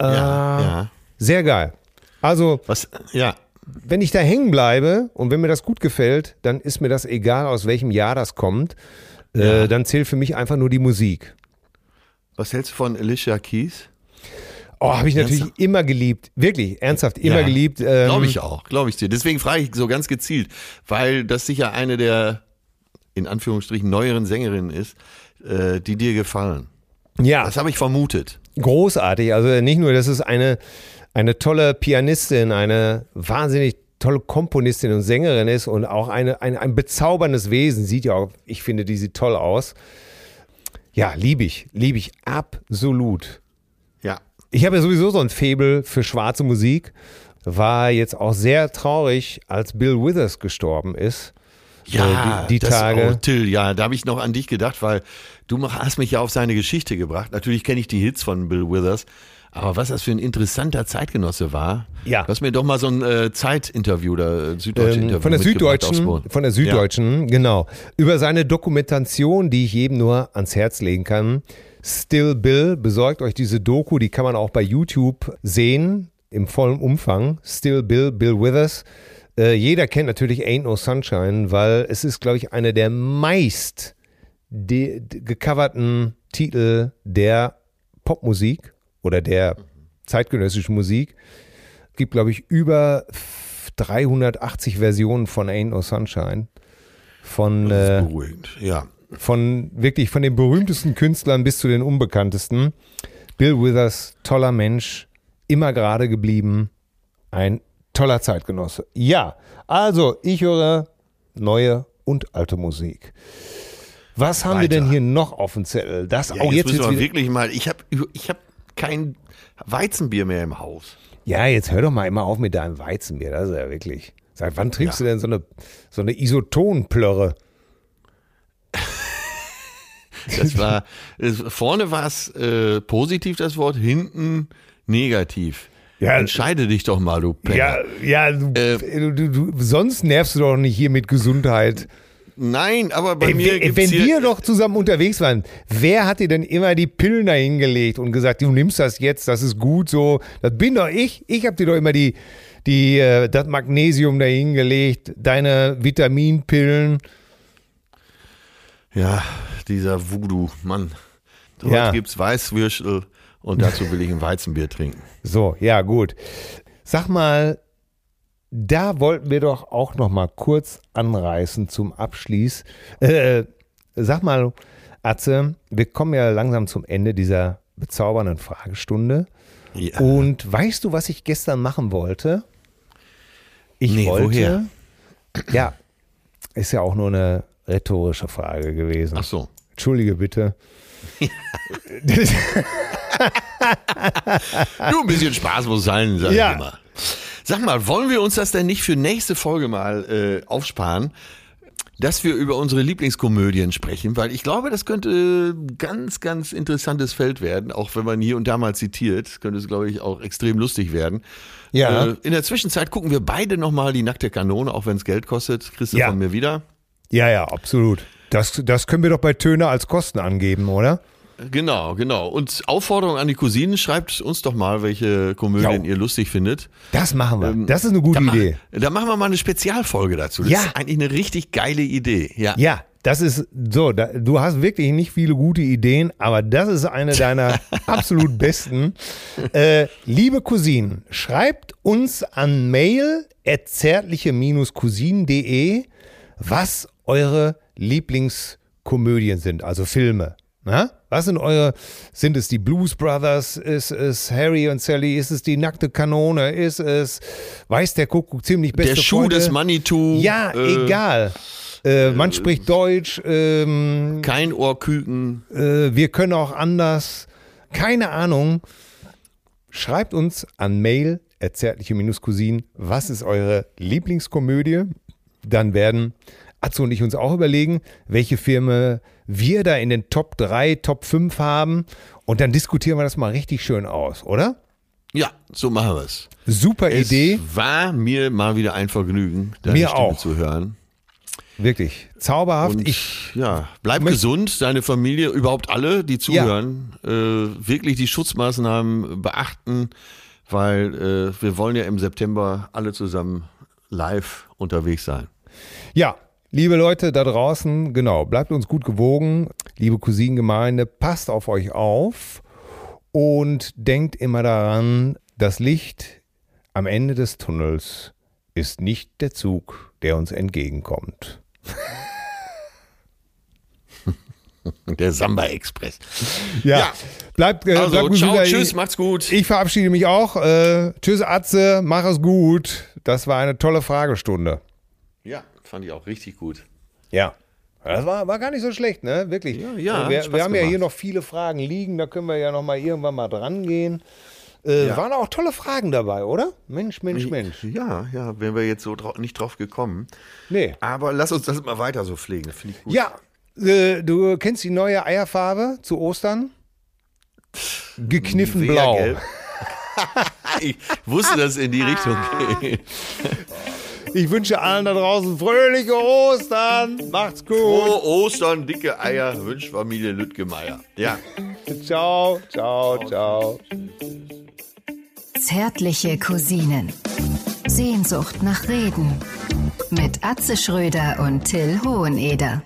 äh, ja, ja. sehr geil. Also, Was, ja, wenn ich da hängen bleibe und wenn mir das gut gefällt, dann ist mir das egal, aus welchem Jahr das kommt. Äh, Ja. dann zählt für mich einfach nur die Musik. was hältst du von Alicia Keys? Oh, habe ich natürlich Ernsthaft? immer geliebt. Wirklich, ernsthaft, immer Ja, geliebt. Ähm, Glaube ich auch, glaube ich dir. Deswegen frage ich so ganz gezielt, weil das sicher eine der, in Anführungsstrichen, neueren Sängerinnen ist, äh, die dir gefallen. Ja, Das habe ich vermutet. großartig. Also nicht nur, das ist eine, eine tolle Pianistin, eine wahnsinnig tolle Komponistin und Sängerin ist und auch eine, ein, ein bezauberndes Wesen. Sieht ja auch, ich finde, die sieht toll aus. Ja, liebe ich, liebe ich absolut. Ja. Ich habe ja sowieso so ein Faible für schwarze Musik. War jetzt auch sehr traurig, als Bill Withers gestorben ist. Ja, Äh, die, die das, Tage. Oh, Till, ja, da habe ich noch an dich gedacht, weil du hast mich ja auf seine Geschichte gebracht. Natürlich kenne ich die Hits von Bill Withers, aber was das für ein interessanter Zeitgenosse war. Ja. Du hast mir doch mal so ein äh, Zeitinterview oder äh, Süddeutsche Interview Ähm, von der Süddeutschen, von der Süddeutschen, genau. Über seine Dokumentation, die ich jedem nur ans Herz legen kann. Still Bill, besorgt euch diese Doku, die kann man auch bei YouTube sehen, im vollen Umfang. Still Bill, Bill Withers. Äh, jeder kennt natürlich Ain't No Sunshine, weil es ist, glaube ich, einer der meist de- gecoverten Titel der Popmusik oder der zeitgenössischen Musik. Es gibt, glaube ich, über 380 Versionen von Ain't No Sunshine. Von, Das äh, ist beruhigend, ja. Von wirklich von den berühmtesten Künstlern bis zu den unbekanntesten. Bill Withers, toller Mensch, immer gerade geblieben, ein toller Zeitgenosse. Ja, also ich höre neue und alte Musik. Was haben wir denn Weiter. hier noch auf dem Zettel? Das ja auch jetzt, jetzt, müssen wir wirklich mal, ich habe ich hab kein Weizenbier mehr im Haus. Ja, jetzt hör doch mal immer auf mit deinem Weizenbier. Das ist ja wirklich. Seit wann trinkst Ja. du denn so eine, so eine Isotonplörre? Das war, es, vorne war es äh, positiv, das Wort, hinten negativ. Ja. Entscheide dich doch mal, du Penner. Ja, ja, du, Äh, du, du, sonst nervst du doch nicht hier mit Gesundheit. Nein, aber bei Ey, mir wenn gibt's wenn wir doch zusammen unterwegs waren, wer hat dir denn immer die Pillen da hingelegt und gesagt, du nimmst das jetzt, das ist gut so? Das bin doch ich. Ich habe dir doch immer die, die, äh, das Magnesium da hingelegt, deine Vitaminpillen. Ja, dieser Voodoo, Mann. Heute Ja. gibt's Weißwürstel Und dazu will ich ein Weizenbier trinken. So, ja, gut. Sag mal, da wollten wir doch auch noch mal kurz anreißen zum Abschließ. Äh, sag mal, Atze, wir kommen ja langsam zum Ende dieser bezaubernden Fragestunde. Ja. Und weißt du, was ich gestern machen wollte? Ich Nee, wollte. woher? Ja, ist ja auch nur eine rhetorische Frage gewesen. Ach so. Entschuldige bitte. Nur ein bisschen Spaß muss sein, sag Ja. ich immer. Sag mal, wollen wir uns das denn nicht für nächste Folge mal äh, aufsparen? Dass wir über unsere Lieblingskomödien sprechen, weil ich glaube, das könnte ein ganz, ganz interessantes Feld werden, auch wenn man hier und da mal zitiert, könnte es, glaube ich, auch extrem lustig werden. Ja. Äh, in der Zwischenzeit gucken wir beide nochmal die nackte Kanone, auch wenn es Geld kostet. Kriegst du Ja. von mir wieder. Ja, ja, absolut. Das, das können wir doch bei Töne als Kosten angeben, oder? Genau, genau. Und Aufforderung an die Cousinen, schreibt uns doch mal, welche Komödien Ja. ihr lustig findet. Das machen wir. Ähm, das ist eine gute Da, Idee. da machen wir mal eine Spezialfolge dazu. Das Ja. ist eigentlich eine richtig geile Idee. Ja. Ja, das ist so. Da, du hast wirklich nicht viele gute Ideen, aber das ist eine deiner absolut besten. Äh, liebe Cousinen, schreibt uns an mail zärtliche-cousinen.de, was eure Lieblingskomödien sind, also Filme. Na? Was sind eure, sind es die Blues Brothers, ist es Harry und Sally, ist es die nackte Kanone, ist es Weiß der Kuckuck ziemlich beste Der Schuh Freunde? des Manitou. Ja, äh, egal. Äh, man spricht Deutsch, ähm, Kein Ohrküken. äh, wir können auch anders. Keine Ahnung. Schreibt uns an mail zärtliche-cousinen, was ist eure Lieblingskomödie? Dann werden Atze und ich uns auch überlegen, welche Filme wir da in den Top 3, Top 5 haben. Und dann diskutieren wir das mal richtig schön aus, oder? Ja, so machen wir es. Super Idee. Es war mir mal wieder ein Vergnügen, deine Mir Stimme auch. zu hören. Wirklich. Zauberhaft. Und ich, ja, bleib gesund, deine Familie, überhaupt alle, die zuhören, äh, wirklich die Schutzmaßnahmen beachten, weil äh, wir wollen ja im September alle zusammen live unterwegs sein. Ja, liebe Leute da draußen, genau, bleibt uns gut gewogen. Liebe Cousinengemeinde, passt auf euch auf und denkt immer daran, das Licht am Ende des Tunnels ist nicht der Zug, der uns entgegenkommt. Der Samba Express. Ja, Ja. bleibt, äh, Also, bleibt ciao, gesund. tschüss, macht's gut. Ich verabschiede mich auch. Äh, tschüss, Atze, mach es gut. Das war eine tolle Fragestunde. Ja, fand ich auch richtig gut. Ja. Das war, war gar nicht so schlecht, ne? Wirklich. Ja, ja, hat wir, wir haben ja gemacht. hier noch viele Fragen liegen, da können wir ja noch mal irgendwann mal dran gehen. Äh, Ja. Waren auch tolle Fragen dabei, oder? Mensch, Mensch, Mensch. Ja, ja, wären wir jetzt so drau nicht drauf gekommen. Nee. Aber lass uns das mal weiter so pflegen, finde ich gut. Ja, äh, du kennst die neue Eierfarbe zu Ostern? Gekniffen blau. Ich wusste, dass es in die Richtung geht. Ich wünsche allen da draußen fröhliche Ostern. Macht's gut. Frohe Ostern, dicke Eier, wünscht Familie Lüttgemeier. Ja. Ciao, ciao, ciao. Zärtliche Cousinen. Sehnsucht nach Reden. Mit Atze Schröder und Till Hoheneder.